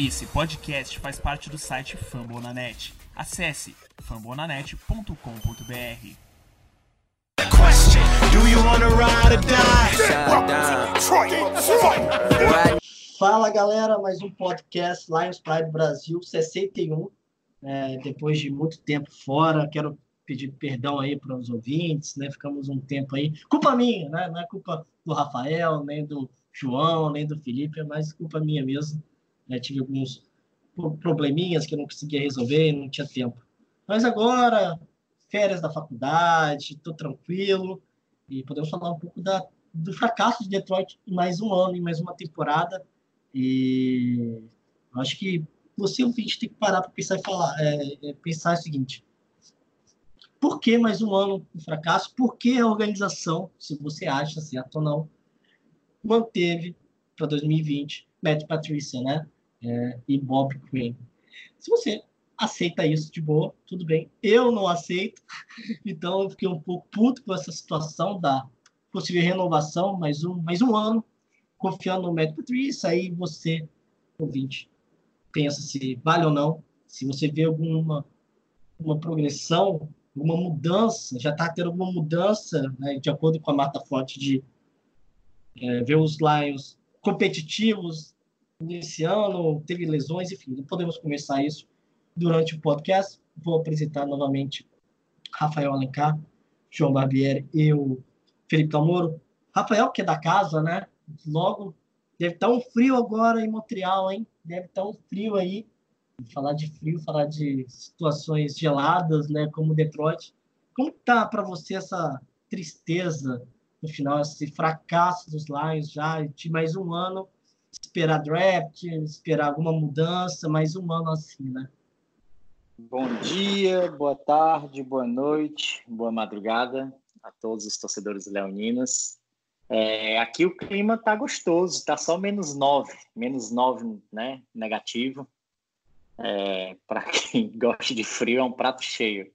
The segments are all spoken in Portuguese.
Esse podcast faz parte do site Fambonanet. Acesse fambonanet.com.br. Fala galera, mais um podcast Lions Pride Brasil 61. É, depois de muito tempo fora, quero pedir perdão aí para os ouvintes, né? Ficamos um tempo aí. Culpa minha, né? Não é culpa do Rafael, nem do João, nem do Felipe, é mais culpa minha mesmo. Né? Tive alguns probleminhas que eu não conseguia resolver, não tinha tempo. Mas agora, férias da faculdade, estou tranquilo e podemos falar um pouco da, do fracasso de Detroit em mais um ano, em mais uma temporada. E acho que você, ouvinte, tem que parar para pensar e falar, é, é, pensar o seguinte: por que mais um ano de fracasso? Por que a organização, se você acha certo ou não, manteve para 2020 Matt Patricia, né? É, e Bob Quinn. Se você aceita isso de boa, tudo bem. Eu não aceito, então eu fiquei um pouco puto com essa situação da possível renovação, mais um, mais um ano, confiando no Matt Patricia. Aí você, ouvinte, pensa se vale ou não, se você vê alguma uma progressão, alguma mudança, já está tendo alguma mudança, né, de acordo com a Marta Forte, de é, ver os Lions competitivos nesse ano, teve lesões, enfim, podemos começar isso durante o podcast. Vou apresentar novamente Rafael Alencar, João Barbieri e o Felipe Camoro. Rafael, que é da casa, né? Logo, deve estar um frio agora em Montreal, hein? Deve estar um frio aí. Falar de frio, falar de situações geladas, né? Como Detroit. Como tá para você essa tristeza no final, esse fracasso dos Lions já de mais um ano? Esperar draft, esperar alguma mudança, mais um ano assim, né? Bom dia, boa tarde, boa noite, boa madrugada a todos os torcedores leoninos. É, aqui o clima tá gostoso, tá só menos 9, menos 9, né, negativo. É, Para quem gosta de frio, é um prato cheio.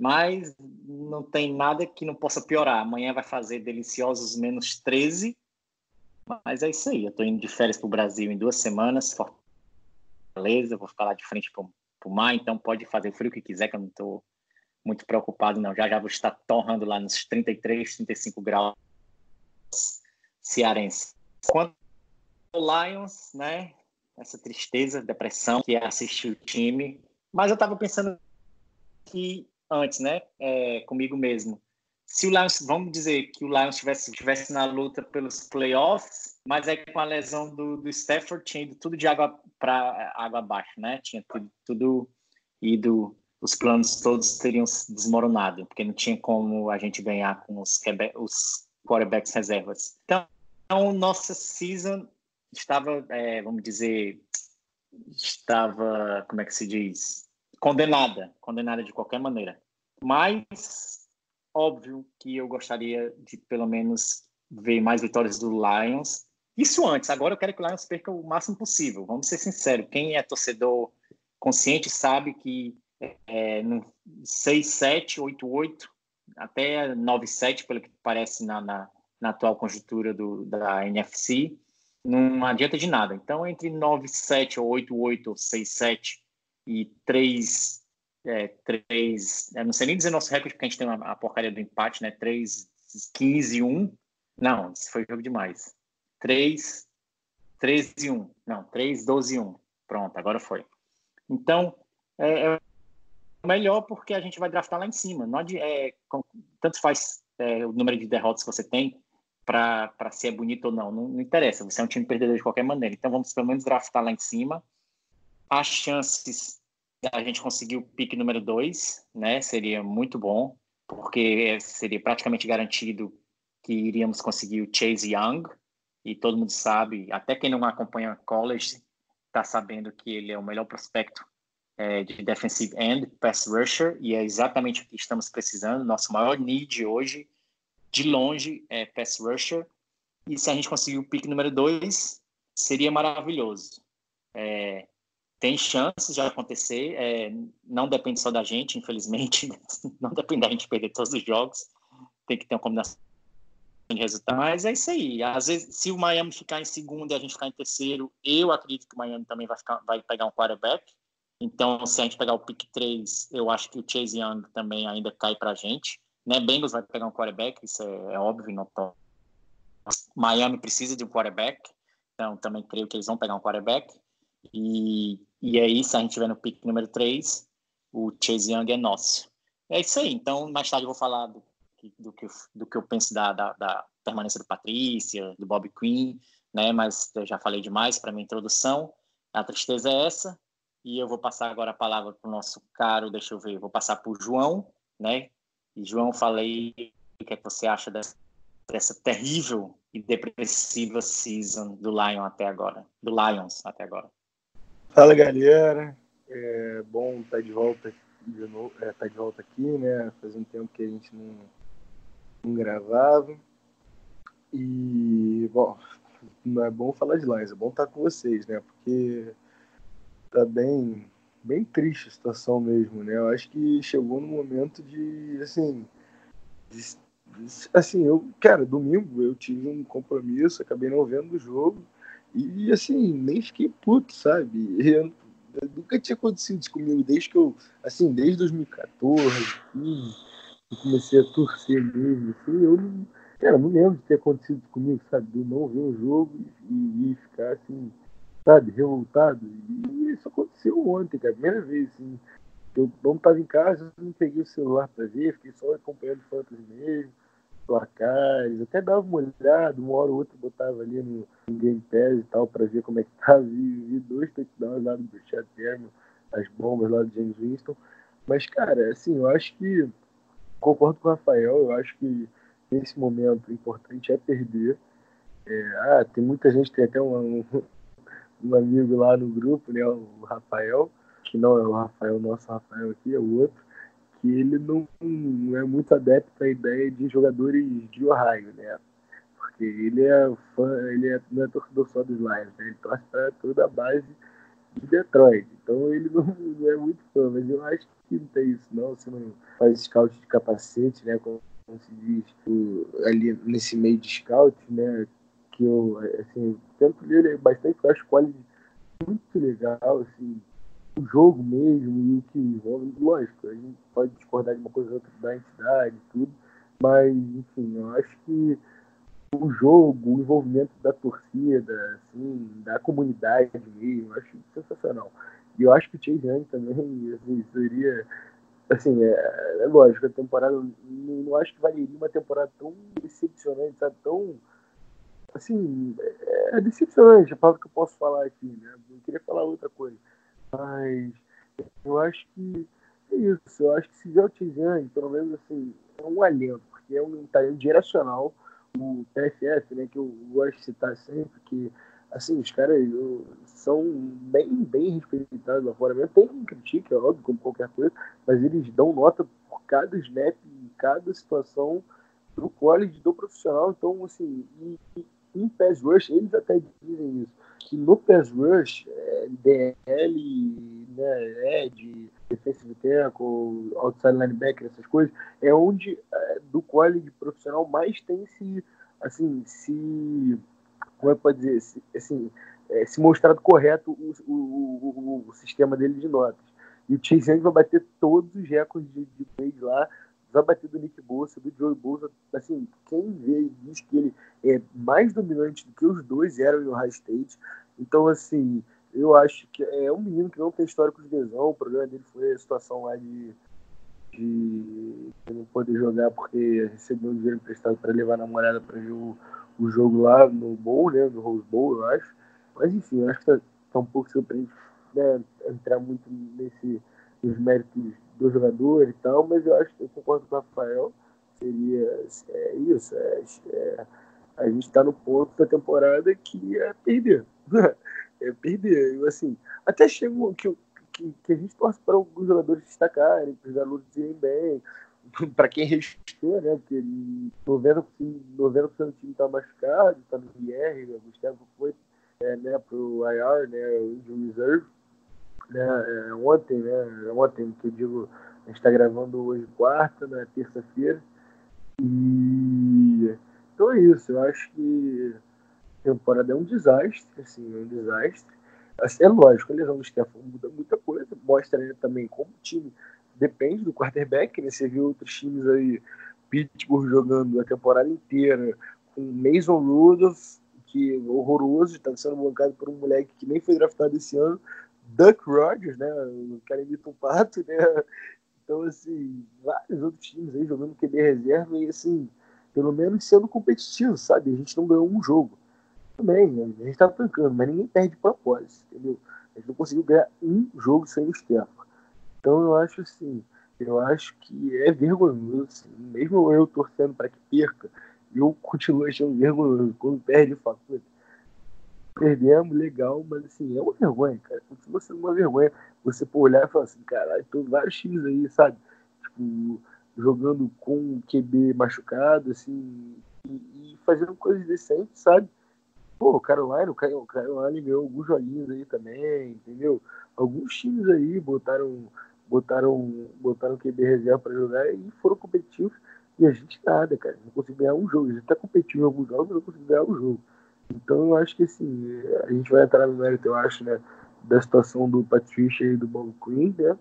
Mas não tem nada que não possa piorar. Amanhã vai fazer deliciosos menos 13. Mas é isso aí, eu tô indo de férias para o Brasil em duas semanas, Fortaleza, vou ficar lá de frente para pro mar, então pode fazer o frio que quiser, que eu não estou muito preocupado, não. Já já vou estar torrando lá nos 33, 35 graus cearense. Quanto ao Lions, né? Essa tristeza, depressão que é assistir o time. Mas eu estava pensando que antes, né? É, comigo mesmo. Se o Lions, vamos dizer que o Lions estivesse tivesse na luta pelos playoffs, mas aí com a lesão do, do Stafford tinha ido tudo de água para água abaixo, né? Tinha tudo, tudo ido, os planos todos teriam se desmoronado, porque não tinha como a gente ganhar com os, os quarterbacks reservas. Então, então nossa season estava, é, vamos dizer, estava, como é que se diz? Condenada, condenada de qualquer maneira. Mas, óbvio que eu gostaria de pelo menos ver mais vitórias do Lions isso antes. Agora eu quero que o Lions perca o máximo possível. Vamos ser sinceros. Quem é torcedor consciente sabe que é, no 6-7, 8-8, até 9-7, pelo que parece na, na, na atual conjuntura do, da NFC, não adianta de nada. Então, entre 9-7 ou 8-8 ou 6-7 e 3, é, 3 eu não sei nem dizer nosso recorde, porque a gente tem a, a porcaria do empate, né? 3, 15 1. Não, isso foi jogo demais. 3, 13 e 1. Não, 3, 12 e 1. Pronto, agora foi. Então, é, é melhor porque a gente vai draftar lá em cima. Não é, tanto faz é, o número de derrotas que você tem para ser bonito ou não. não. não. interessa, você é um time perdedor de qualquer maneira. Então, vamos pelo menos draftar lá em cima. As chances a gente conseguir o pique número 2, né? Seria muito bom, porque seria praticamente garantido que iríamos conseguir o Chase Young, e todo mundo sabe, até quem não acompanha college está sabendo que ele é o melhor prospecto é, de defensive end, pass rusher, e é exatamente o que estamos precisando. Nosso maior need hoje, de longe, é pass rusher. E se a gente conseguir o pick número dois, seria maravilhoso. É, tem chances de acontecer, é, não depende só da gente, infelizmente, não depende da gente perder todos os jogos, tem que ter uma combinação de resultado. Mas é isso aí. Às vezes, se o Miami ficar em segundo e a gente ficar em terceiro, eu acredito que o Miami também vai, ficar, vai pegar um quarterback. Então, se a gente pegar o pick 3, eu acho que o Chase Young também ainda cai para a gente. Né? Bengals vai pegar um quarterback, isso é, é óbvio, tô... Miami precisa de um quarterback, então também creio que eles vão pegar um quarterback. E, e aí, se a gente tiver no pick número 3, o Chase Young é nosso. É isso aí. Então, mais tarde eu vou falar do, do, que, do que eu penso da, da, da permanência do Patrícia, do Bob Quinn, né? Mas eu já falei demais para minha introdução. A tristeza é essa. E eu vou passar agora a palavra para o nosso caro, deixa eu ver, vou passar para o João, né? E João, falei o que, é que você acha dessa, dessa terrível e depressiva season do Lion até agora, do Lions até agora. Fala galera, é bom estar tá de volta de novo, é, tá de volta aqui, né? Faz um tempo que a gente não, não gravava. E, bom, não é bom falar de Lions, é bom estar com vocês, né? Porque tá bem, bem triste a situação mesmo, né? Eu acho que chegou no momento de, assim, de, assim, eu, cara, domingo eu tive um compromisso, acabei não vendo o jogo e, assim, nem fiquei puto, sabe? Eu, eu nunca tinha acontecido isso comigo desde que eu, assim, desde 2014, assim, eu comecei a torcer mesmo, assim, eu não, cara, não lembro de ter acontecido isso comigo, sabe? De não ver um jogo e, e ficar, assim, sabe, revoltado. E isso aconteceu ontem, cara, primeira vez, assim. Eu não estava em casa, não peguei o celular para ver, fiquei só acompanhando fotos mesmo, placares, até dava uma olhada, uma hora ou outra botava ali no, Game Pass e tal para ver como é que tava. Vi, vi dois touchdowns lá do Chat Termo, as bombas lá do James Winston. Mas, cara, assim, eu acho que concordo com o Rafael, eu acho que nesse momento o importante é perder. É, ah, tem muita gente, tem até um, um amigo lá no grupo, né, o Rafael, que não é o Rafael, nosso Rafael aqui, é o outro, que ele não, não é muito adepto à ideia de jogadores de Ohio, né? Porque ele é fã, ele é, não é torcedor só dos Lions, né? ele torce para toda a base de Detroit. Então ele não, não, é muito fã, mas eu acho que não tem isso, não. Você não faz scout de capacete, né? Como se diz ali nesse meio de scout, né? que eu, assim, tento ler bastante, eu acho quase muito legal, assim, o jogo mesmo e o que envolve, lógico, a gente pode discordar de uma coisa ou outra da entidade e tudo, mas, enfim, eu acho que o jogo, o envolvimento da torcida, assim, da comunidade mesmo, eu acho sensacional. E eu acho que o Chase Young também, assim, seria, assim, é, é lógico, a temporada, não, não acho que valeria uma temporada tão decepcionante, sabe, tão assim, é, é decepcionante a palavra que eu posso falar aqui, né? Eu queria falar outra coisa. Mas eu acho que é isso. Eu acho que se o Tizane, pelo menos assim, é um alento, porque é um talento geracional. O TFF, né, que eu gosto de citar sempre, que assim, os caras são bem, bem respeitados lá fora mesmo. Tem quem critique, é óbvio, como qualquer coisa, mas eles dão nota por cada snap, cada situação do college, do profissional. Então, assim, e, em pass rush, eles até dizem isso, que no pass rush, é, DL, né, Ed, defensive tackle, outside linebacker, essas coisas, é onde é, do college profissional mais tem se, assim, se, como é que pode dizer, se, assim, é, se mostrado correto o, o, o, o, sistema dele de notas. E o Chase Young vai bater todos os recordes de, de lá, vai bater do Nick Bolsa, do Joey Bolsa. Assim, quem vê diz que ele é mais dominante do que os dois eram em Ohio State. Então, assim, eu acho que é um menino que não tem histórico de lesão. O problema dele foi a situação lá de, de não poder jogar porque recebeu um dinheiro emprestado para levar a namorada para ver o, o, jogo lá no Bowl, né, no Rose Bowl, eu acho. Mas, enfim, eu acho que tá, tá um pouco surpreendente né, entrar muito nesse, nos méritos do jogador e tal, mas eu acho que eu concordo com o Rafael, seria é isso, é, é, a gente está no ponto da temporada que é perder, é perder, eu, assim, até chego que, que, que a gente torce para alguns jogadores destacarem, para os garotos irem bem, para quem restou, né? Porque 90%, 90 do time está machucado, está no IR, o Gustavo foi é, né, para o IR, né, o Reserve né, é, ontem, né, ontem que eu digo, a gente está gravando hoje quarta, na né, terça-feira, e, Então é isso, eu acho que a temporada é um desastre, assim, é um desastre. Assim, é lógico, a lesão do Stefan muda muita coisa, mostra ele também como o time depende do quarterback, né? Você viu outros times aí, Pittsburgh jogando a temporada inteira com Mason Rudolph, que é horroroso, está sendo bancado por um moleque que nem foi draftado esse ano, Duck Rogers, né? O cara imita um pato, né? Então, assim, vários outros times aí jogando QB reserva e, assim, pelo menos sendo competitivo, sabe? A gente não ganhou um jogo. Também, né? a gente tá tancando, mas ninguém perde propósito, entendeu? A gente não conseguiu ganhar um jogo sem o Stefan. Então, eu acho assim, eu acho que é vergonhoso, assim, mesmo eu torcendo para que perca, eu continuo achando vergonhoso. Quando perde, eu falo, perdemos, legal, mas assim, é uma vergonha, cara. Continua sendo uma vergonha você por olhar e falar assim, caralho, tem vários times aí, sabe? Tipo, jogando com QB machucado, assim, e, e fazendo coisas decentes, sabe? Pô, o Carolina, o Carolina ganhou alguns joguinhos aí também, entendeu? Alguns times aí botaram botaram botaram QB reserva para jogar e foram competitivos. E a gente nada, cara. Não conseguiu ganhar um jogo. A gente tá competindo em alguns jogos, mas não conseguiu ganhar um jogo. Então eu acho que assim, a gente vai entrar no mérito, eu acho, né, da situação do Patrícia e do Bob Queen, né?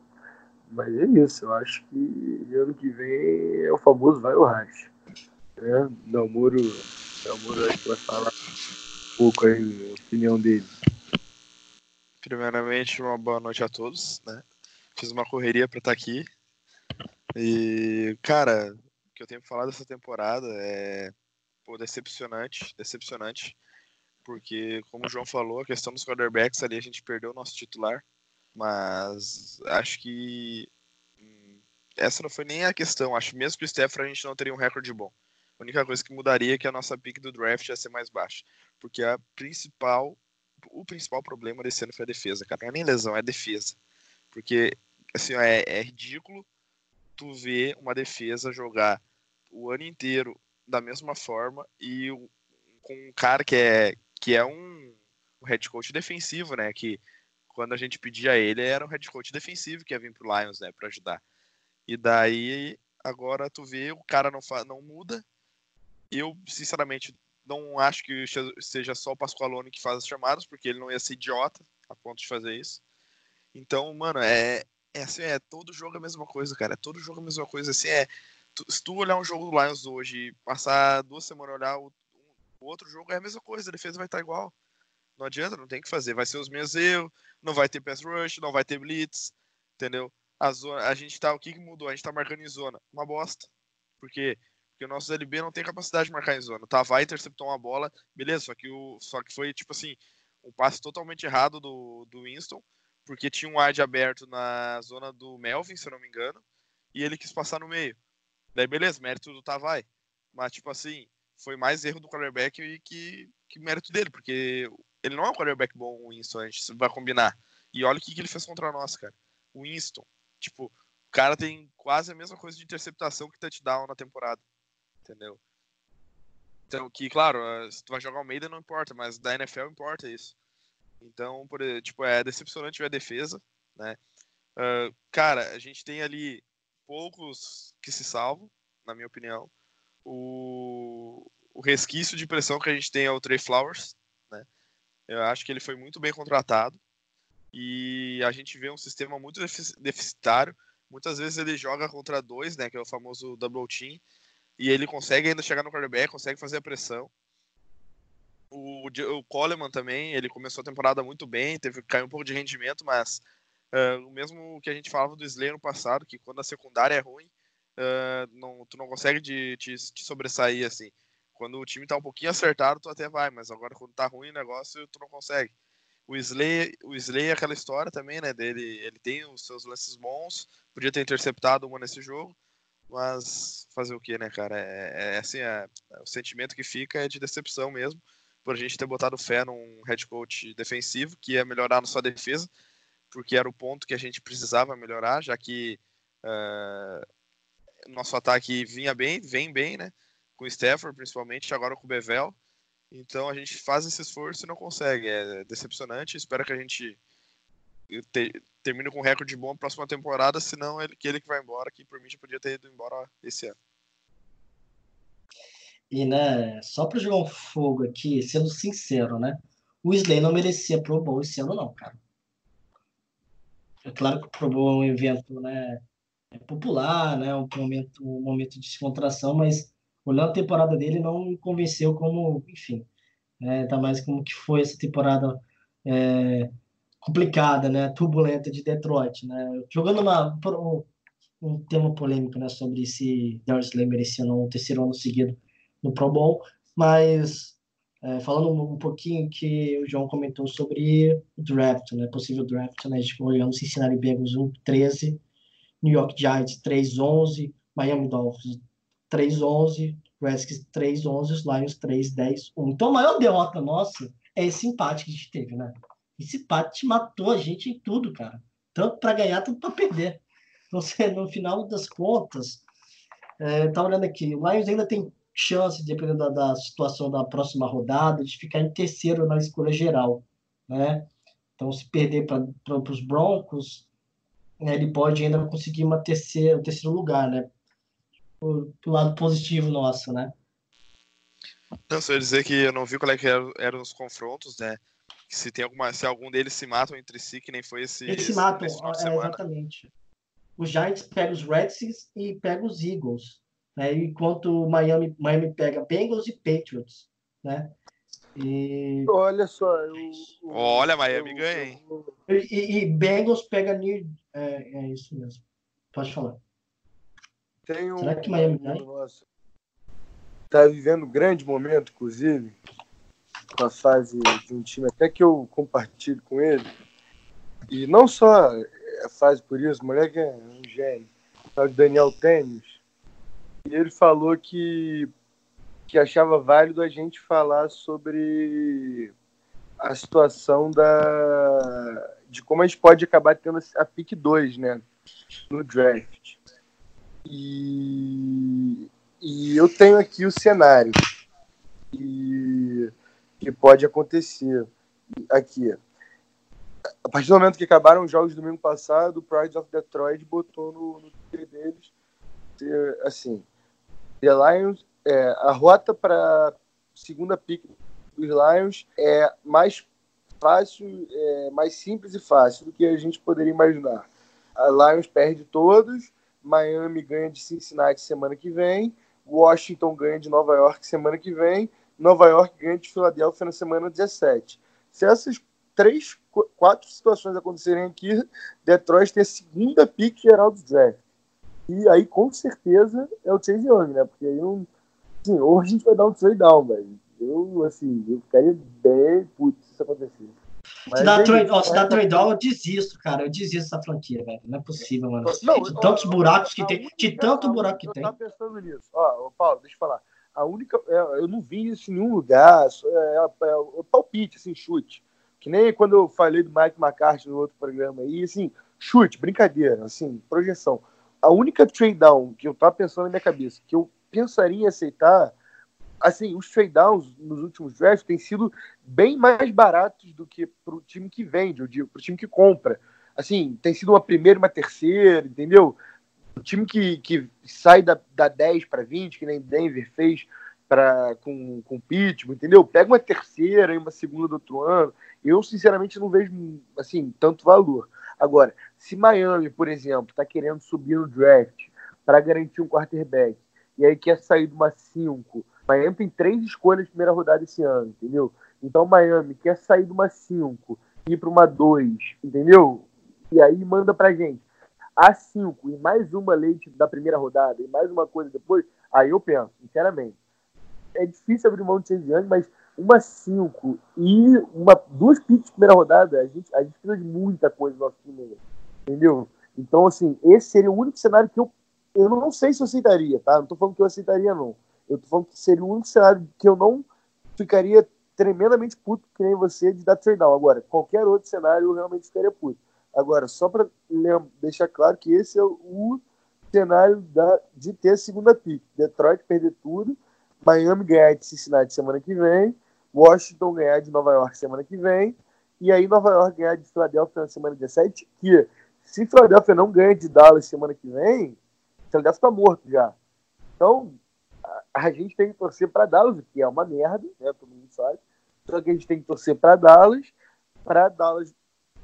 Mas é isso, eu acho que ano que vem é o famoso vai o racha. Né? Dalmoro, Dalmoro acho que vai falar um pouco aí a opinião dele. Primeiramente, uma boa noite a todos, né? Fiz uma correria para estar tá aqui. E, cara, o que eu tenho pra falar dessa temporada é pô, decepcionante, decepcionante porque, como o João falou, a questão dos quarterbacks ali a gente perdeu o nosso titular, mas acho que hum, essa não foi nem a questão. Acho que mesmo que o Stafford a gente não teria um recorde bom. A única coisa que mudaria é que a nossa pick do draft ia ser mais baixa, porque a principal, o principal problema desse ano foi a defesa, cara. Não é nem lesão, é defesa, porque assim é, é ridículo tu ver uma defesa jogar o ano inteiro da mesma forma e com um cara que é que é um, um head coach defensivo, né? Que quando a gente pedia ele, era um head coach defensivo que ia vir pro Lions, né? Pra ajudar. E daí, agora tu vê, o cara não, não muda. Eu, sinceramente, não acho que seja só o Pascoalone que faz as chamadas, porque ele não ia ser idiota a ponto de fazer isso. Então, mano, é, é assim, é todo jogo a mesma coisa, cara. É todo jogo a mesma coisa. Assim, é, tu, se tu olhar um jogo do Lions hoje e passar duas semanas olhar o, o outro jogo é a mesma coisa, a defesa vai estar igual. Não adianta, não tem que fazer. Vai ser os mesmos erros, não vai ter pass rush, não vai ter blitz, entendeu? A, zona, a gente tá, o que, que mudou? A gente tá marcando em zona. Uma bosta. Por quê? Porque o nosso LB não tem capacidade de marcar em zona. Tá, vai interceptou uma bola, beleza, só que, o, só que foi, tipo assim, um passe totalmente errado do, do Winston, porque tinha um wide aberto na zona do Melvin, se eu não me engano, e ele quis passar no meio. Daí, beleza, mérito do Tavai. Mas, tipo assim, foi mais erro do quarterback que, que mérito dele, porque ele não é um quarterback bom, o Winston, a gente vai combinar. E olha o que, que ele fez contra nós, cara. O Winston, tipo, o cara tem quase a mesma coisa de interceptação que touchdown na temporada, entendeu? Então, que, claro, eh, se tu vai jogar o Meida não importa, mas da NFL importa isso. Então, por, tipo, é decepcionante ver a defesa, né? Uh, cara, a gente tem ali poucos que se salvam, na minha opinião o, o resquício de pressão que a gente tem é o Trey Flowers, né? Eu acho que ele foi muito bem contratado e a gente vê um sistema muito deficitário. Muitas vezes ele joga contra dois, né, que é o famoso double team, e ele consegue ainda chegar no quarterback, consegue fazer a pressão. O, o Coleman também, ele começou a temporada muito bem, teve caiu um pouco de rendimento, mas uh, o mesmo que a gente falava do Slay no passado, que quando a secundária é ruim, uh, não, tu não consegue te, te, sobressair assim. Quando o time tá um pouquinho acertado, tu até vai, mas agora quando tá ruim o negócio, tu não consegue. O Slay, o Slay é aquela história também, né, dele, ele tem os seus lances bons, podia ter interceptado uma nesse jogo, mas fazer o que, né, cara? É, é assim, é, é, o sentimento que fica é de decepção mesmo, por a gente ter botado fé num head coach defensivo que ia melhorar na sua defesa, porque era o ponto que a gente precisava melhorar, já que uh, nosso ataque vinha bem, vem bem, né? Com o Stafford, principalmente, agora com o Bevel. Então a gente faz esse esforço e não consegue. É decepcionante. Espero que a gente te, termine com um recorde bom na próxima temporada, senão ele, que ele que vai embora, que por mim já podia ter ido embora esse ano. E, né, só para jogar um fogo aqui, sendo sincero, né? O Slay não merecia Pro Bowl esse ano, não, cara. É claro que o Pro Bowl é um evento, né? É popular, né? Um momento, um momento de descontração, mas olhando a temporada dele, não me convenceu como, enfim, né? Ainda mais como que foi essa temporada é, complicada, né? Turbulenta de Detroit, né? Jogando uma, um tema polêmico, né? Sobre se Darius Slay merecia ou não terceiro ano seguido no Pro Bowl, mas é, falando um pouquinho que o João comentou sobre o draft, né? Possível draft, né? A gente olhando Cincinnati Bengals 1-13, New York Giants 3-11, Miami Dolphins 3-11, Redskins 3-11, os Lions 3-10-1. Então a maior derrota nossa é esse empate que a gente teve, né? Esse empate matou a gente em tudo, cara. Tanto para ganhar, tanto para perder. Então, no final das contas, é, tá olhando aqui, o Lions ainda tem chance, dependendo da, da situação da próxima rodada, de ficar em terceiro na escolha geral, né? Então, se perder para os Broncos, né, ele pode ainda conseguir uma terceira, um terceiro lugar, né? Pro, pro lado positivo nosso, né? Não, só ia dizer que eu não vi qual é que eram, eram os confrontos, né? Se tem alguma, se algum deles se matam entre si, que nem foi esse. Eles se matam, é, exatamente. Os Giants pegam os Redskins e pegam os Eagles né? Enquanto Miami, Miami pega Bengals e Patriots, né? E... Olha só, eu, olha Miami eu, ganha, hein? E, e, Bengals pega New, é, é isso mesmo. Pode falar. Tem um, Será que Miami ganha? Nossa, tá vivendo um grande momento, inclusive, com a fase de um time até que eu compartilho com ele. E não só a fase por isso, o moleque é um gênio. O Daniel Tênis e ele falou que, que achava válido a gente falar sobre a situação da, de como a gente pode acabar tendo a pick 2 né, no draft. E, e eu tenho aqui o cenário que, que pode acontecer aqui. A partir do momento que acabaram os jogos do domingo passado, o Pride of Detroit botou no, no deles assim, The Lions, é, a rota para segunda pick dos Lions é mais fácil, é, mais simples e fácil do que a gente poderia imaginar. A Lions perde todos, Miami ganha de Cincinnati semana que vem, Washington ganha de Nova York semana que vem, Nova York ganha de Filadélfia na semana 17. Se essas três, quatro situações acontecerem aqui, Detroit tem a segunda pick geral do draft. E aí, com certeza, é o Chase Young, né? Porque aí não. Assim, ou a gente vai dar um trade down, velho. Eu, assim, eu ficaria bem puto se isso acontecer. se dá, é trade, ó, se dá trade down, eu desisto, cara. Eu desisto dessa franquia, velho. Não é possível, mano. Não, de tantos buracos que tem. De tanto buraco que tem. Eu tava pensando nisso. Ó, Paulo, deixa eu falar. A única. É, eu não vi isso em nenhum lugar. É, é, é, é palpite, assim, chute. Que nem quando eu falei do Mike McCarthy no outro programa aí, assim, chute, brincadeira, assim, projeção a única trade down que eu tava pensando na minha cabeça, que eu pensaria em aceitar, assim, os trade downs nos últimos drafts têm sido bem mais baratos do que pro time que vende, digo, pro time que compra. Assim, tem sido uma primeira e uma terceira, entendeu? O time que, que sai da, da 10 para 20, que nem Denver fez pra, com, com o Pittsburgh, entendeu? Pega uma terceira e uma segunda do outro ano. Eu, sinceramente, não vejo, assim, tanto valor. Agora, se Miami, por exemplo, está querendo subir no draft para garantir um quarterback e aí quer sair de uma 5, Miami tem três escolhas de primeira rodada esse ano, entendeu? Então Miami quer sair de uma 5 e ir para uma 2, entendeu? E aí manda pra gente a 5 e mais uma leite da primeira rodada e mais uma coisa depois, aí eu penso, sinceramente. É difícil abrir mão de Chase mas uma 5 e uma, duas picks de primeira rodada, a gente, a gente precisa de muita coisa no nosso time, entendeu? Então, assim, esse seria o único cenário que eu, eu não sei se eu aceitaria, tá? Não tô falando que eu aceitaria, não. Eu tô falando que seria o único cenário que eu não ficaria tremendamente puto, que nem você, de dar trade down. Agora, qualquer outro cenário eu realmente ficaria puto. Agora, só para deixar claro que esse é o cenário da, de ter a segunda pick. Detroit perder tudo, Miami ganhar de Cincinnati semana que vem, Washington ganhar de Nova York semana que vem, e aí Nova York ganhar de Filadélfia na semana 17, que se Filadélfia não ganha de Dallas semana que vem, Filadélfia está morto já. Então, a gente tem que torcer para Dallas, que é uma merda, né? Todo mundo sabe. Só que a gente tem que torcer para Dallas, para Dallas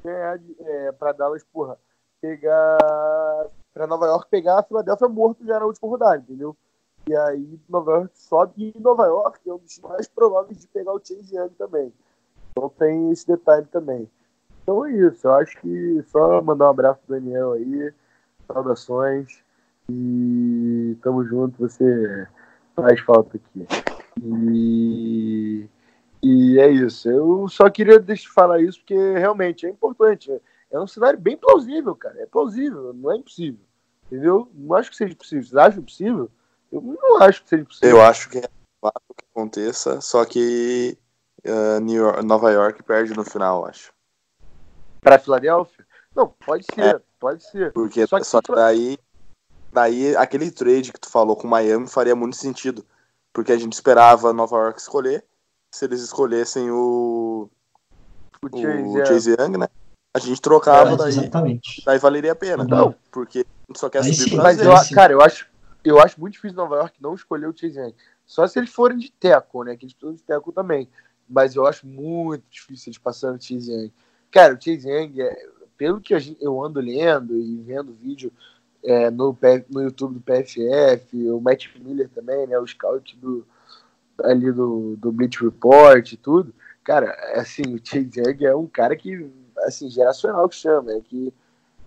ganhar, é, para Dallas, porra, pegar. para Nova York pegar a Filadélfia morto já na última rodada, entendeu? E aí Nova York sobe e Nova York é um dos mais prováveis de pegar o Chase Young também. Então tem esse detalhe também. Então é isso. Eu acho que só mandar um abraço pro Daniel aí. Saudações. E tamo junto. Você faz falta aqui. E, e é isso. Eu só queria deixar falar isso porque realmente é importante. É um cenário bem plausível, cara. É plausível, não é impossível. Entendeu? Não acho que seja possível. Vocês acham possível? Eu não acho que seja possível. Eu acho que é fato que aconteça, só que uh, New York, Nova York perde no final, acho. Para Filadélfia? Não, pode ser, é, pode ser. Porque só que, só que daí, daí aquele trade que tu falou com Miami faria muito sentido. Porque a gente esperava Nova York escolher. Se eles escolhessem o. O Chase, o Chase Young, né? A gente trocava, é, daí, exatamente. daí valeria a pena. Não, porque a gente só quer aí subir sim, Mas, eu, cara, eu acho, eu acho muito difícil Nova York não escolher o Chase Young. Só se eles forem de teco, né? Que eles precisam de teco também. Mas eu acho muito difícil eles passarem o Chase Young. Cara, o Chase Young, é, pelo que eu ando lendo e vendo vídeo é, no, no YouTube do PFF, o Matt Miller também, né? O scout do, ali do, do Report e tudo. Cara, assim, o Chase Young é um cara que, assim, geracional que chama, é que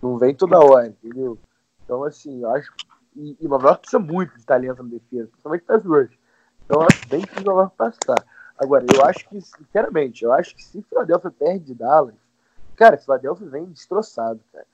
não vem toda hora, entendeu? Então, assim, eu acho e, e Nova York precisa muito de talento na defesa, principalmente das duas. Então eu acho bem difícil Nova York passar. Agora, eu acho que, sinceramente, eu acho que se Philadelphia perde de Dallas, cara, Philadelphia vem destroçado, cara.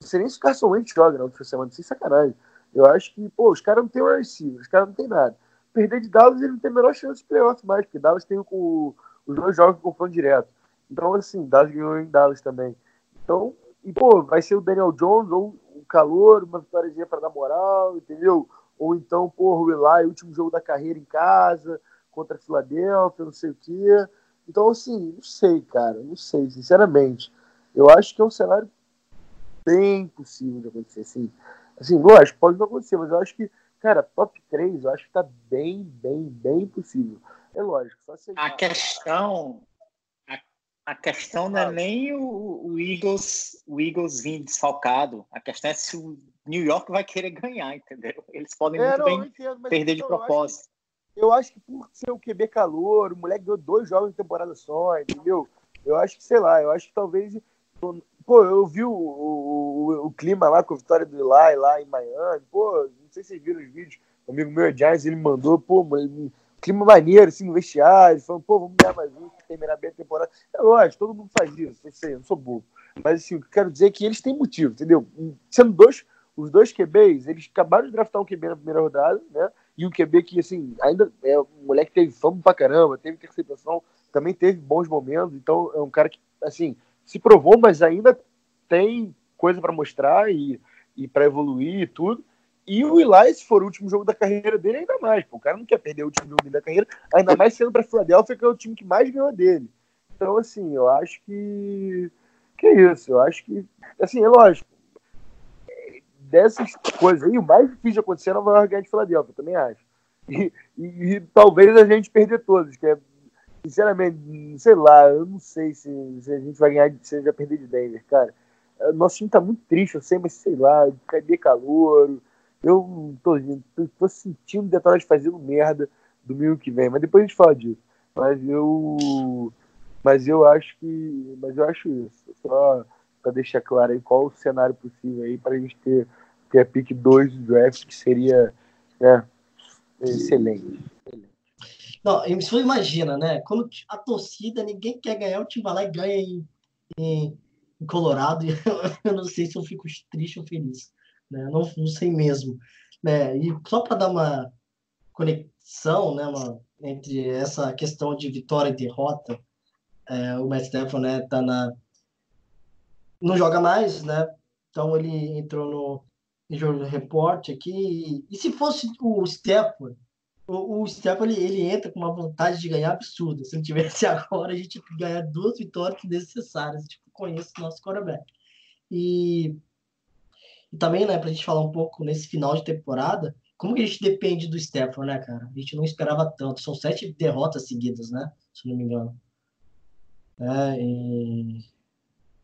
Não sei nem se o Carson Wentz joga na outra semana, sem sacanagem. Eu acho que, pô, os caras não tem o receiver, os caras não tem nada. Perder de Dallas, ele não tem a menor chance de playoff mais, porque Dallas tem o, os dois jogos com confronto direto. Então, assim, Dallas ganhou em Dallas também. Então, e, pô, vai ser o Daniel Jones ou calor, uma vitóriazinha para dar moral, entendeu? Ou então, porra, o Eli, último jogo da carreira em casa, contra a Filadélfia, não sei o quê. Então, assim, não sei, cara, não sei, sinceramente. Eu acho que é um cenário bem possível de acontecer, assim. Assim, lógico, pode não acontecer, mas eu acho que, cara, top 3, eu acho que tá bem, bem, bem possível. É lógico, só se... A questão, a questão não é nem o, o, Eagles, o Eagles vir desfalcado. A questão é se o New York vai querer ganhar, entendeu? Eles podem é, muito não, bem entendo, perder de propósito. Eu acho, que, eu acho, que, por ser o QB calor, o moleque deu dois jogos em temporada só, entendeu? Eu acho que, sei lá, eu acho que talvez. Pô, eu vi o, o, o clima lá com a vitória do Eli lá em Miami. Pô, não sei se vocês viram os vídeos. O amigo meu, Giants, ele mandou, pô, clima maneiro, assim, no vestiário, falando, pô, vamos ganhar mais um, terminar bem a temporada. É lógico, todo mundo faz isso, eu sei, eu não sou bobo. Mas, assim, o que eu quero dizer é que eles têm motivo, entendeu? Sendo dois, os dois QBs, eles acabaram de draftar um QB na primeira rodada, né? E um QB que, assim, ainda é um moleque que teve fama pra caramba, teve interceptação, também teve bons momentos, então é um cara que, assim, se provou, mas ainda tem coisa para mostrar e, e para evoluir e tudo. E o Eli, se for o último jogo da carreira dele, ainda mais. Pô, o cara não quer perder o último jogo da carreira, ainda mais sendo para Philadelphia, que é o time que mais ganhou dele. Então, assim, eu acho que. Que é isso. Eu acho que. Assim, é lógico. Dessas coisas aí, o mais difícil de acontecer é Nova York ganhar de Philadelphia, também acho. E, e, e, talvez a gente perder todos, que é. Sinceramente, sei lá, eu não sei se, se a gente vai ganhar, se a gente vai perder de Denver, cara. Nosso time tá muito triste, eu sei, mas sei lá, cadê calor? Eu tô, tô, tô sentindo Detroit fazendo merda domingo que vem, mas depois a gente fala disso. Mas eu. Mas eu acho que. Mas eu acho isso. Só para deixar claro aí qual o cenário possível aí para a gente ter, ter a pick 2 do draft, que seria né, excelente. Não, você imagina, né? Quando a torcida, ninguém quer ganhar, o time vai lá e ganha em, em, em Colorado. Eu não sei se eu fico triste ou feliz né? Não, não sei mesmo. Né? E só para dar uma conexão né, uma, entre essa questão de vitória e derrota, é, o Matt Stafford né, tá na, não joga mais, né? Então ele entrou no jogo report aqui. E, e, se fosse o Stafford, o, o Stafford ele, ele, entra com uma vontade de ganhar absurda. Se não tivesse agora, a gente ia ganhar duas vitórias necessárias. Tipo, conheço o nosso quarterback. E e também, né, para a gente falar um pouco nesse final de temporada, como que a gente depende do Stafford, né, cara? A gente não esperava tanto. São sete derrotas seguidas, né? Se não me engano. É, e...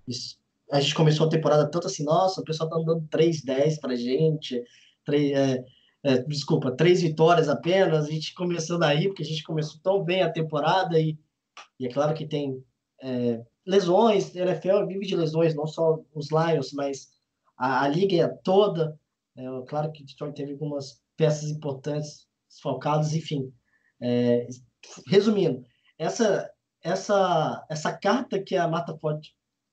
Isso. A gente começou a temporada tanto assim, nossa, o pessoal tá dando 3-10 pra gente. 3, é, é, desculpa, três vitórias apenas. A gente começando aí, porque a gente começou tão bem a temporada e, e é claro que tem é, lesões. A NFL vive de lesões, não só os Lions, mas a, a liga toda. É, claro que Detroit teve algumas peças importantes desfalcadas, enfim. É, resumindo, essa, essa, essa carta que a Marta Ford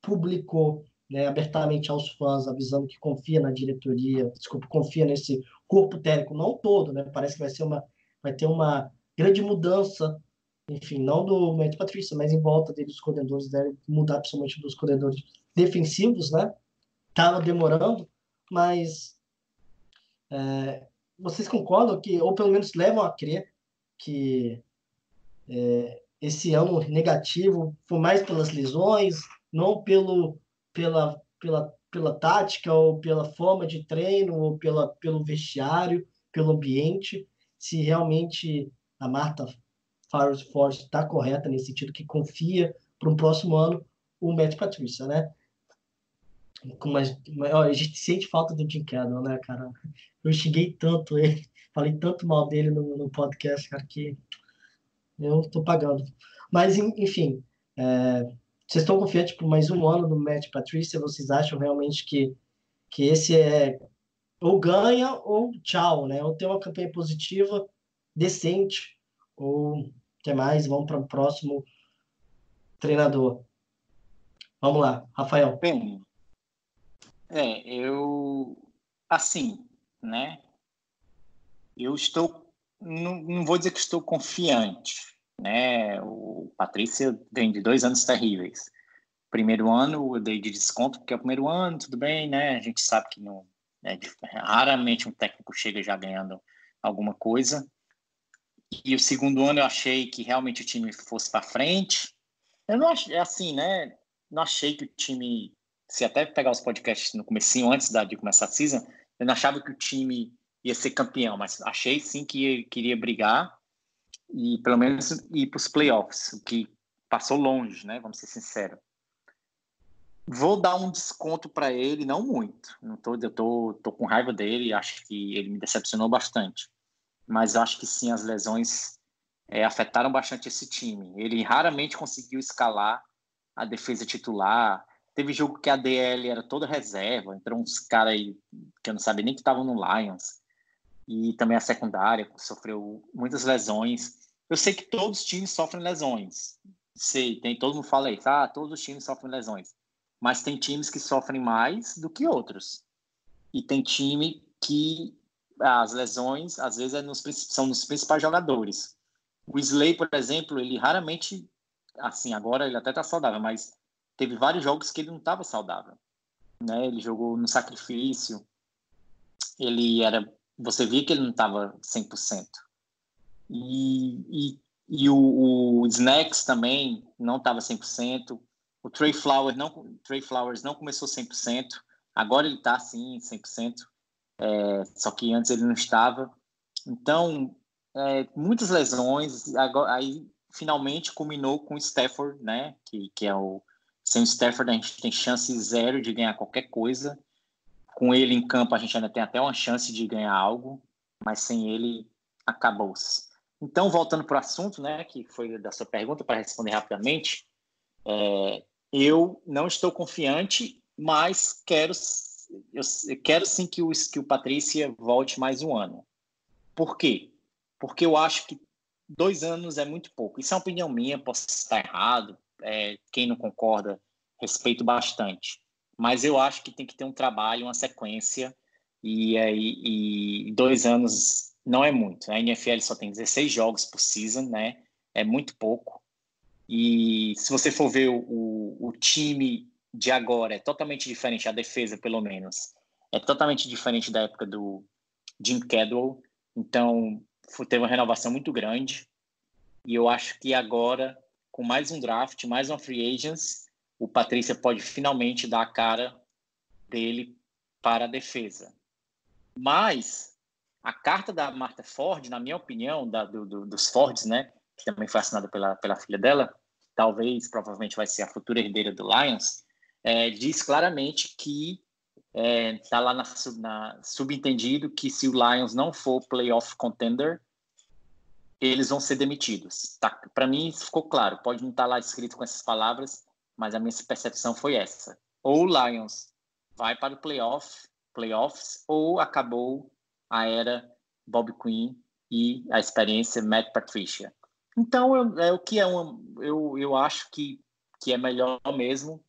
publicou né, abertamente aos fãs, avisando que confia na diretoria, desculpa, confia nesse corpo técnico, não todo, né? Parece que vai ser uma, vai ter uma grande mudança, enfim, não do Matt Patrícia, mas em volta dele, os coordenadores devem mudar, principalmente dos coordenadores defensivos, né? Tava demorando, mas é, vocês concordam que, ou pelo menos levam a crer, que é, esse ano negativo foi mais pelas lesões, não pelo, pela, pela, pela tática, ou pela forma de treino, ou pela, pelo vestiário, pelo ambiente, se realmente a Marta Fires Force está correta nesse sentido, que confia para um próximo ano o Matt Patrícia, né? Mas, mas a gente sente falta do Jim Cadwell, né, cara? Eu xinguei tanto ele, falei tanto mal dele no, no podcast, cara, que eu tô pagando. Mas, enfim, é, vocês estão confiantes por mais um ano do Matt Patrícia? Vocês acham realmente que, que esse é ou ganha ou tchau, né? Ou tem uma campanha positiva, decente, ou que mais? Vamos para o próximo treinador. Vamos lá, Rafael. Bem, é, eu. Assim, né? Eu estou. Não, não vou dizer que estou confiante, né? O Patrícia vem de dois anos terríveis. Primeiro ano eu dei de desconto, porque é o primeiro ano, tudo bem, né? A gente sabe que não. É, raramente um técnico chega já ganhando alguma coisa. E o segundo ano eu achei que realmente o time fosse para frente. Eu não achei assim, né? Não achei que o time se até pegar os podcasts no comecinho, antes da, de começar a season, eu não achava que o time ia ser campeão, mas achei sim que queria brigar e pelo menos ir para os playoffs, o que passou longe, né? Vamos ser sinceros. Vou dar um desconto para ele, não muito. Não tô, eu tô, tô com raiva dele, acho que ele me decepcionou bastante. Mas acho que sim, as lesões é, afetaram bastante esse time. Ele raramente conseguiu escalar a defesa titular, Teve jogo que a DL era toda reserva, entrou uns caras aí que eu não sabia nem que estavam no Lions. E também a secundária sofreu muitas lesões. Eu sei que todos os times sofrem lesões. Sei, tem todo mundo fala isso, ah, todos os times sofrem lesões. Mas tem times que sofrem mais do que outros. E tem time que as lesões, às vezes, é nos, são nos principais jogadores. O Slay, por exemplo, ele raramente, assim, agora ele até tá saudável, mas teve vários jogos que ele não estava saudável. Né? Ele jogou no sacrifício, ele era. Você via que ele não estava 100%. E, e, e o, o Snacks também não estava 100%. O Trey Flowers não, Trey Flowers não começou 100%. Agora ele está sim 100%. É, só que antes ele não estava. Então, é, muitas lesões. Agora, aí finalmente culminou com o Stafford, né? Que, que é o, sem o Stafford, a gente tem chance zero de ganhar qualquer coisa. Com ele em campo, a gente ainda tem até uma chance de ganhar algo, mas sem ele, acabou-se. Então, voltando para o assunto, né, que foi da sua pergunta, para responder rapidamente, é, eu não estou confiante, mas quero, eu, quero sim que o, que o Patrícia volte mais um ano. Por quê? Porque eu acho que dois anos é muito pouco. Isso é uma opinião minha, posso estar errado, é, quem não concorda, respeito bastante. Mas eu acho que tem que ter um trabalho, uma sequência, e, e, e dois anos não é muito. A NFL só tem 16 jogos por season, né? É muito pouco. E se você for ver o, o time de agora, é totalmente diferente, a defesa, pelo menos. É totalmente diferente da época do Jim Cadwell. Então, teve uma renovação muito grande. E eu acho que agora com mais um draft, mais uma free agents, o Patrícia pode finalmente dar a cara dele para a defesa. Mas a carta da Martha Ford, na minha opinião, da, do, do, dos Fords, né, que também foi assinada pela, pela filha dela, talvez, provavelmente vai ser a futura herdeira do Lions, é, diz claramente que está é, tá lá na, na, subentendido que se o Lions não for playoff contender, eles vão ser demitidos. Tá? Para mim, isso ficou claro. Pode não estar tá lá escrito com essas palavras, mas a minha percepção foi essa. Ou o Lions vai para o playoff, playoffs, ou acabou a era Bob Quinn e a experiência Matt Patricia. Então, eu, é o que é um, eu, eu acho que, que é melhor mesmo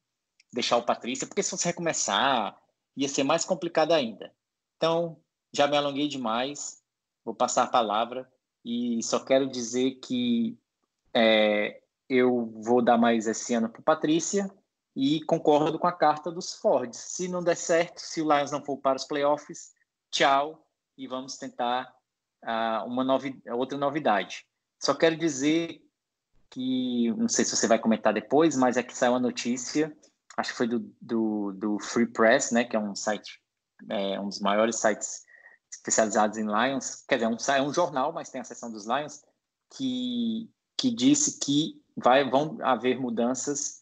deixar o Patrícia, porque se você recomeçar, ia ser mais complicado ainda. Então, já me alonguei demais, vou passar a palavra e só quero dizer que é, eu vou dar mais esse ano para Patrícia e concordo com a carta dos Fords. Se não der certo, se o Lions não for para os playoffs, tchau e vamos tentar uh, uma novi outra novidade. Só quero dizer que, não sei se você vai comentar depois, mas é que saiu a notícia acho que foi do, do, do Free Press, né, que é um site, é, um dos maiores sites especializados em Lions, quer dizer, um, é um jornal, mas tem a seção dos Lions, que, que disse que vai, vão haver mudanças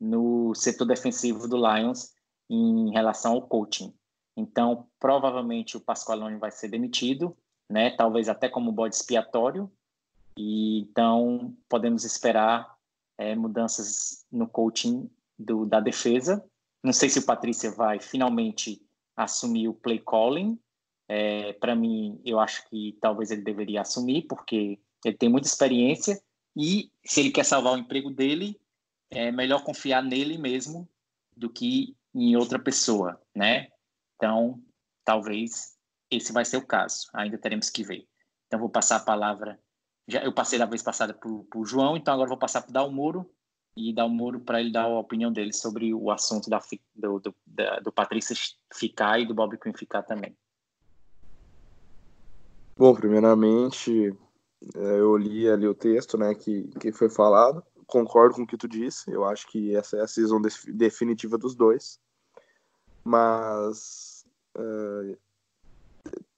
no setor defensivo do Lions em relação ao coaching. Então, provavelmente o Pasqualone vai ser demitido, né? Talvez até como bode expiatório. E então podemos esperar é, mudanças no coaching do, da defesa. Não sei se o Patrícia vai finalmente assumir o play calling. É, Para mim, eu acho que talvez ele deveria assumir, porque ele tem muita experiência e se ele quer salvar o emprego dele, é melhor confiar nele mesmo do que em outra pessoa, né? Então, talvez esse vai ser o caso. Ainda teremos que ver. Então, vou passar a palavra. Já, eu passei da vez passada para o João, então agora vou passar para o Dalmoro e dar o muro para ele dar a opinião dele sobre o assunto da, do, do, da, do Patrícia ficar e do Bob Quinn ficar também. Bom, primeiramente, é, eu li ali o texto né, que, que foi falado. Concordo com o que tu disse. Eu acho que essa é a season definitiva dos dois. Mas, uh,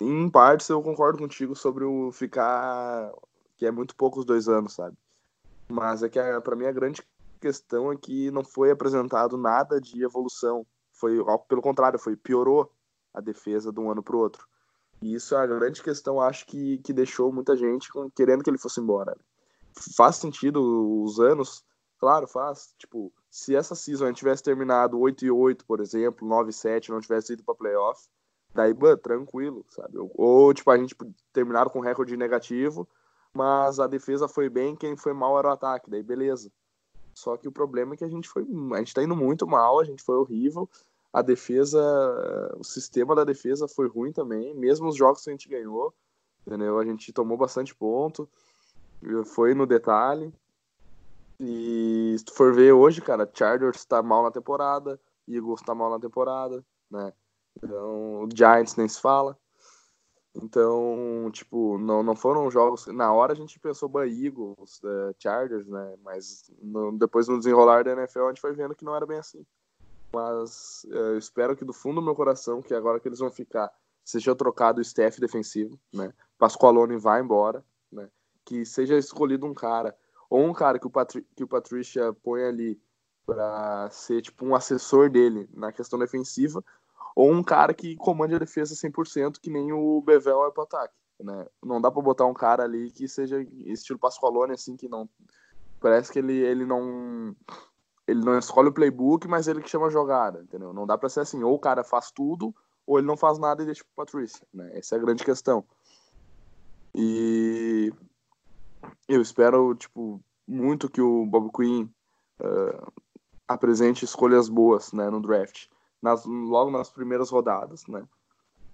em partes, eu concordo contigo sobre o ficar. que é muito pouco os dois anos, sabe? Mas é que, para mim, a grande questão é que não foi apresentado nada de evolução. Foi, pelo contrário, foi piorou a defesa de um ano para o outro. E isso é a grande questão, acho que, que deixou muita gente querendo que ele fosse embora. Faz sentido os anos? Claro, faz. Tipo, se essa season tivesse terminado 8 e 8, por exemplo, 9 e 7, não tivesse ido para playoff, daí, bah, tranquilo, sabe? Ou, tipo, a gente terminaram com recorde negativo, mas a defesa foi bem, quem foi mal era o ataque, daí beleza. Só que o problema é que a gente foi, a gente tá indo muito mal, a gente foi horrível. A defesa, o sistema da defesa foi ruim também, mesmo os jogos que a gente ganhou, entendeu? A gente tomou bastante ponto, foi no detalhe. E se tu for ver hoje, cara, Chargers tá mal na temporada, Eagles tá mal na temporada, né? Então, o Giants nem se fala. Então, tipo, não, não foram jogos. Na hora a gente pensou bah, Eagles, uh, Chargers, né? Mas no, depois no desenrolar da NFL a gente foi vendo que não era bem assim. Mas uh, espero que do fundo do meu coração, que agora que eles vão ficar, seja trocado o staff defensivo, né? Pascoalone vai embora, né? Que seja escolhido um cara, ou um cara que o, Patri que o Patricia põe ali para ser tipo um assessor dele na questão defensiva, ou um cara que comande a defesa 100%, que nem o Bevel é pro ataque, né? Não dá para botar um cara ali que seja estilo Pasqualone, assim, que não... Parece que ele, ele não... Ele não escolhe o playbook, mas ele que chama a jogada, entendeu? Não dá para ser assim, ou o cara faz tudo, ou ele não faz nada e deixa pro Patrícia, né? Essa é a grande questão. E eu espero, tipo, muito que o Bob Quinn uh, apresente escolhas boas, né, no draft nas, logo nas primeiras rodadas, né?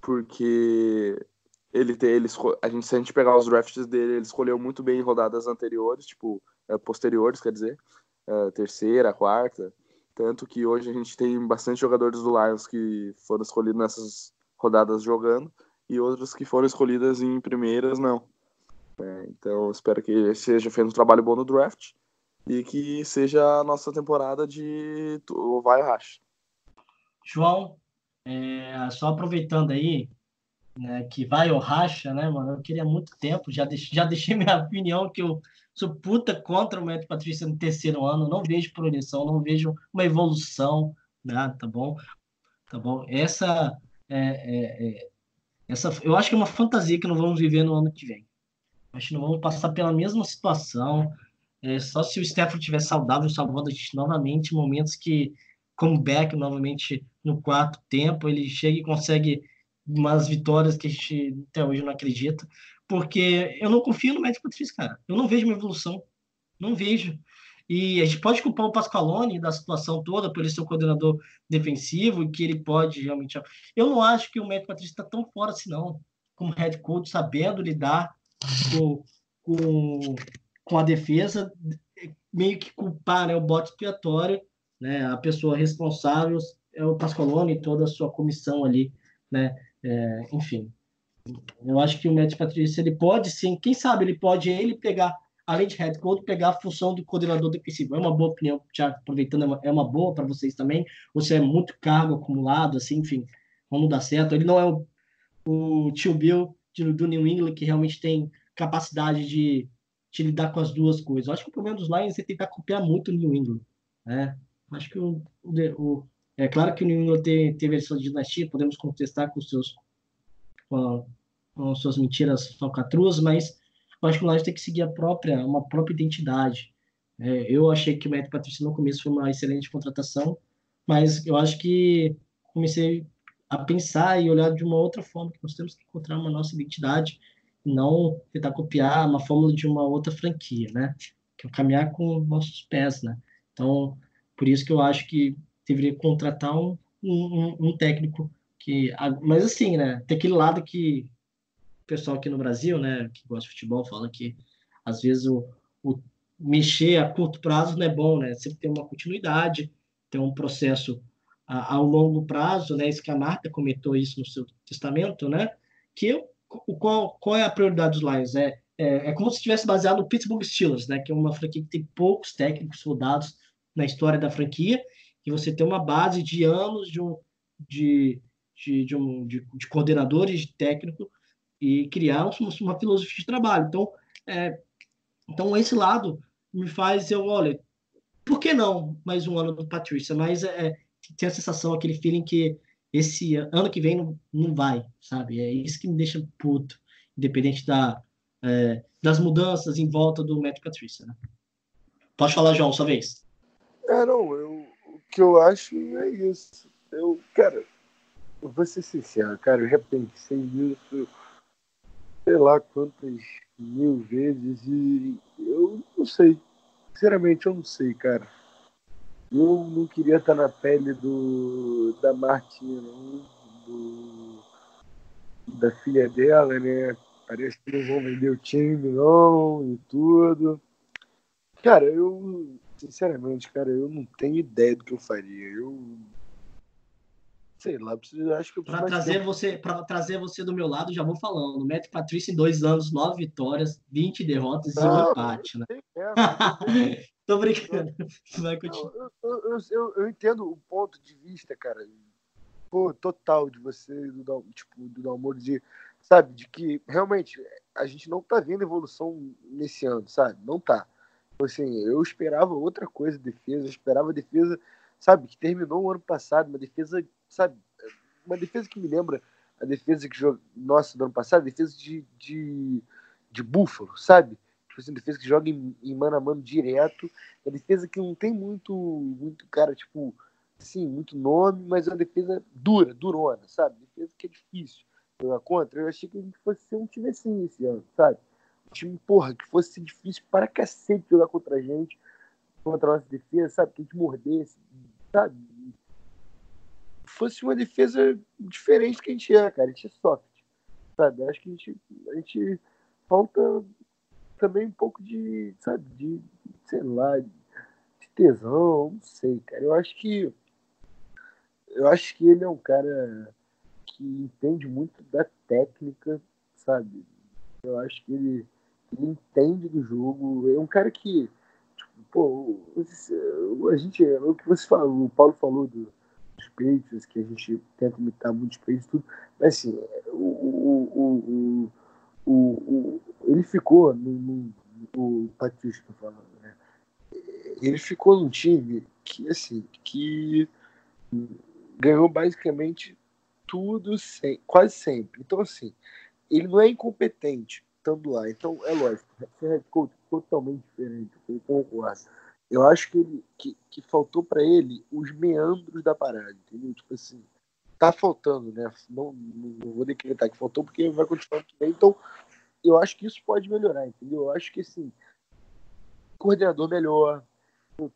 Porque ele tem, ele, a gente, se a gente pegar os drafts dele, ele escolheu muito bem em rodadas anteriores, tipo, é, posteriores, quer dizer, é, terceira, quarta. Tanto que hoje a gente tem bastante jogadores do Lions que foram escolhidos nessas rodadas jogando e outros que foram escolhidas em primeiras, não. É, então, espero que seja feito um trabalho bom no draft e que seja a nossa temporada de vai racha. João, é, só aproveitando aí, né, que vai ou racha, né, mano? Eu queria muito tempo, já deixei, já deixei minha opinião que eu sou puta contra o Médio Patrícia no terceiro ano, não vejo progressão, não vejo uma evolução, né, tá bom? Tá bom? Essa é, é, é, essa, eu acho que é uma fantasia que não vamos viver no ano que vem. Acho que não vamos passar pela mesma situação. É, só se o Stafford estiver saudável, salvando a gente novamente, momentos que, comeback novamente no quarto tempo, ele chega e consegue umas vitórias que a gente até hoje não acredita, porque eu não confio no Médico Patrício, cara. Eu não vejo uma evolução. Não vejo. E a gente pode culpar o Pasqualone da situação toda por ele ser o coordenador defensivo e que ele pode realmente. Eu não acho que o Médico Patrício está tão fora assim, não, como head coach, sabendo lidar com, com, com a defesa, meio que culpar né, o bote expiatório, né, a pessoa responsável é o Pasqualone e toda a sua comissão ali, né, é, enfim. Eu acho que o Médico Patrício, ele pode sim, quem sabe ele pode ele pegar além de head coach, pegar a função do coordenador defensivo. É uma boa opinião, Thiago, aproveitando, é uma, é boa para vocês também. Você é muito cargo acumulado, assim, enfim, vamos dar certo. Ele não é o, o tio Bill de, do New England, que realmente tem capacidade de, lidar com as duas coisas. Eu acho que o problema dos Lions é tentar copiar muito o New England. Né? Acho que o, o, é claro que o New England tem, versão de dinastia, podemos contestar com, seus, com, com suas mentiras falcatruas, mas eu acho que o Lions tem que seguir a própria, uma própria identidade. É, eu achei que o Matt Patricia no começo foi uma excelente contratação, mas eu acho que comecei a pensar e olhar de uma outra forma, que nós temos que encontrar uma nossa identidade e não tentar copiar uma fórmula de uma outra franquia, né? Que é caminhar com nossos pés, né? Então, por isso que eu acho que deveria contratar um, um, um técnico que... Mas assim, né? Tem aquele lado que pessoal aqui no Brasil, né, que gosta de futebol, fala que às vezes o, o mexer a curto prazo não é bom, né? Sempre tem uma continuidade, tem um processo a, a longo prazo, né? Isso que a Marta comentou isso no seu testamento, né? Que o, qual, qual é a prioridade dos Lions? É, é, é como se estivesse baseado no Pittsburgh Steelers, né? Que é uma franquia que tem poucos técnicos soldados na história da franquia, e você tem uma base de anos de um de, de, de, um, de, de coordenadores de técnico e criar uma filosofia de trabalho. Então, é, então esse lado me faz eu, olha, por que não mais um ano do Patrícia? Mas é, tem a sensação, aquele feeling que esse ano que vem não, não vai, sabe? É isso que me deixa puto, independente da, é, das mudanças em volta do Matt Patrícia, né? Pode falar, João, sua vez. É, não, eu, o que eu acho é isso. Eu, cara, eu vou ser sincero, cara, eu repensei nisso sei lá quantas mil vezes e eu não sei. Sinceramente, eu não sei, cara. Eu não queria estar na pele do da Martina, do, da filha dela, né? Parece que não vão vender o time, não, e tudo. Cara, eu, sinceramente, cara, eu não tenho ideia do que eu faria. Eu sei lá, preciso, acho que para trazer tempo. você para trazer você do meu lado, já vou falando. Matt Patrício em dois anos, nove vitórias, 20 derrotas não, e um empate, né? Tô brincando. Vai continuar. Eu, eu, eu, eu, entendo o ponto de vista, cara. Pô, total de você, do, tipo, do Dalmoro, de, sabe, de que realmente a gente não tá vendo evolução nesse ano, sabe? Não tá. Então, assim, eu esperava outra coisa, defesa, eu esperava defesa, sabe, que terminou o ano passado, uma defesa sabe? Uma defesa que me lembra a defesa que joga, nossa, do ano passado, defesa de, de, de Búfalo, sabe? Tipo assim, defesa que joga em, em mano a mano direto. É defesa que não tem muito, muito cara, tipo, sim, muito nome, mas é uma defesa dura, durona, sabe? Defesa que é difícil jogar contra. Eu achei que a gente fosse ser um time assim esse ano, sabe? Um time, porra, que fosse difícil para cacete jogar contra a gente, contra a nossa defesa, sabe? Que a gente mordesse, sabe? fosse uma defesa diferente que a gente é, cara. A gente é soft, sabe? Acho que a gente, a gente falta também um pouco de, sabe, de, sei lá, de tesão, não sei, cara. Eu acho que eu acho que ele é um cara que entende muito da técnica, sabe? Eu acho que ele, ele entende do jogo. É um cara que, tipo, pô, a gente, o que você falou, o Paulo falou do Patriots, que a gente tenta imitar muitos Patriots tudo, mas assim, o, o, o, ele ficou no, no, no Patrício falando, né? Ele ficou num time que assim, que ganhou basicamente tudo sem, quase sempre. Então assim, ele não é incompetente estando lá. Então é lógico, head coach totalmente diferente, eu concordo eu acho que, ele, que, que faltou para ele os meandros da parada, entendeu? Tipo assim, tá faltando, né? Não, não vou decretar que faltou porque vai continuar bem. Então, eu acho que isso pode melhorar, entendeu? Eu acho que assim, coordenador melhor,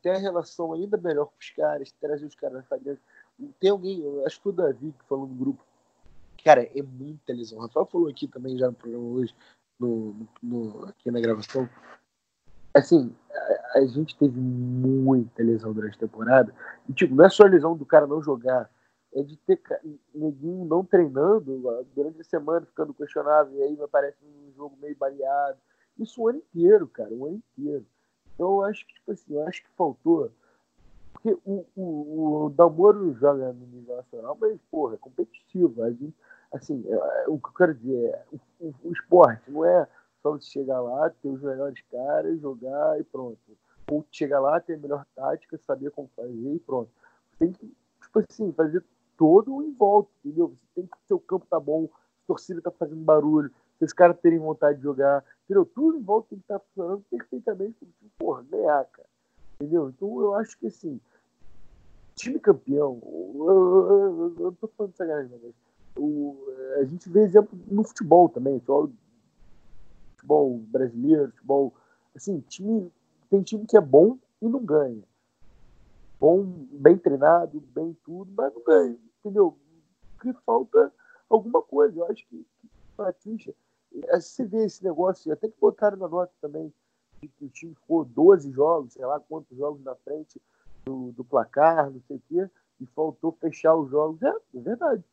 ter a relação ainda melhor com os caras, trazer os caras pra dentro. Tem alguém, eu acho que o Davi que falou no grupo, cara, é muita lesão. O Rafael falou aqui também já no programa hoje, no, no, aqui na gravação, assim, a, a, gente teve muita lesão durante a temporada. E, tipo, não é só a lesão do cara não jogar, é de ter neguinho não treinando durante a semana, ficando questionável, e aí aparece um jogo meio baleado. Isso o ano inteiro, cara, o ano inteiro. Então eu acho que, tipo assim, eu acho que faltou. Porque o, o, o Dalmoro joga no nível nacional, mas, porra, é competitivo. A gente, assim, é, o que eu quero dizer é, o, o, o esporte não é só você chegar lá, ter os melhores caras, jogar e pronto. Ou chegar lá, ter a melhor tática, saber como fazer e pronto. Tem que, tipo assim, fazer todo o em volta, entendeu? Você tem que seu campo tá bom, a torcida tá fazendo barulho, se os caras terem vontade de jogar, entendeu? Tudo em volta tem que estar tá funcionando perfeitamente para time, porra, ganhar, cara. Entendeu? Então eu acho que assim, time campeão, eu, eu tô falando sacanagem, mas o, a gente vê exemplo no futebol também. Só futebol brasileiro, futebol. Assim, time, tem time que é bom e não ganha. Bom, bem treinado, bem tudo, mas não ganha, entendeu? Porque falta alguma coisa. Eu acho que, Patrícia, é, você vê esse negócio, até que botaram na nota também, que o time ficou 12 jogos, sei lá quantos jogos na frente do, do placar, não sei o quê, e faltou fechar os jogos. É, é verdade.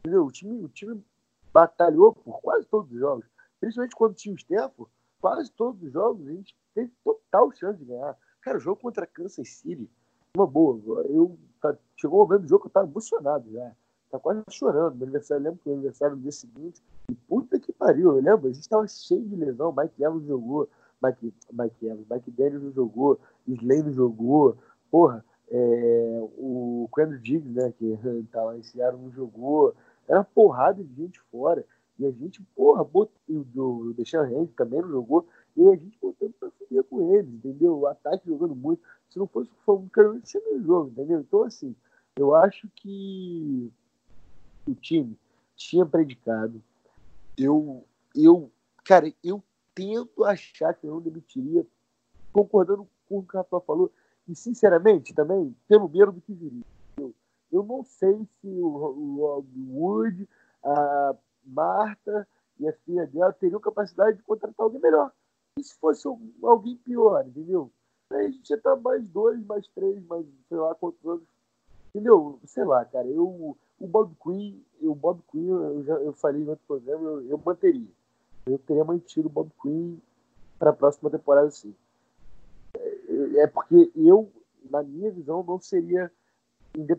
Entendeu? O time, o time batalhou por quase todos os jogos principalmente quando tinha o Stafford, quase todos os jogos a gente teve total chance de ganhar. Cara, o jogo contra Kansas City, uma boa. Eu, tá, chegou o momento do jogo que eu tava emocionado já. Tá quase chorando. Meu aniversário, eu lembro que o aniversário no dia seguinte. E puta que pariu, eu lembro, a gente tava cheio de lesão. Mike Evans jogou, Mike, Mike Evans, Mike Daniels não jogou, Slay não jogou. Porra, é, o Quendo Diggs, né, que tá lá em Seattle, não jogou. Era porrada de gente fora. E a gente, porra, botou, o Deixan Range também não jogou, e a gente botando pra subir com eles, entendeu? O ataque jogando muito. Se não fosse o Fábio Carolina, tinha no jogo, entendeu? Então, assim, eu acho que o time tinha predicado. Eu, eu, cara, eu tento achar que eu não demitiria, concordando com o que o Rafa falou, e sinceramente também, pelo menos do que viria. Eu, eu não sei se o, o, o Wood, a Marta e a filha dela teriam capacidade de contratar alguém melhor. Se fosse alguém pior, entendeu? Aí a gente ia estar mais dois, mais três, mais sei lá quantos anos. Entendeu? Sei lá, cara. Eu, o Bob Queen, o Bob Queen, eu já eu falei no outro programa, eu, eu manteria. Eu teria mantido o Bob Queen para a próxima temporada, sim. É, é porque eu, na minha visão, não seria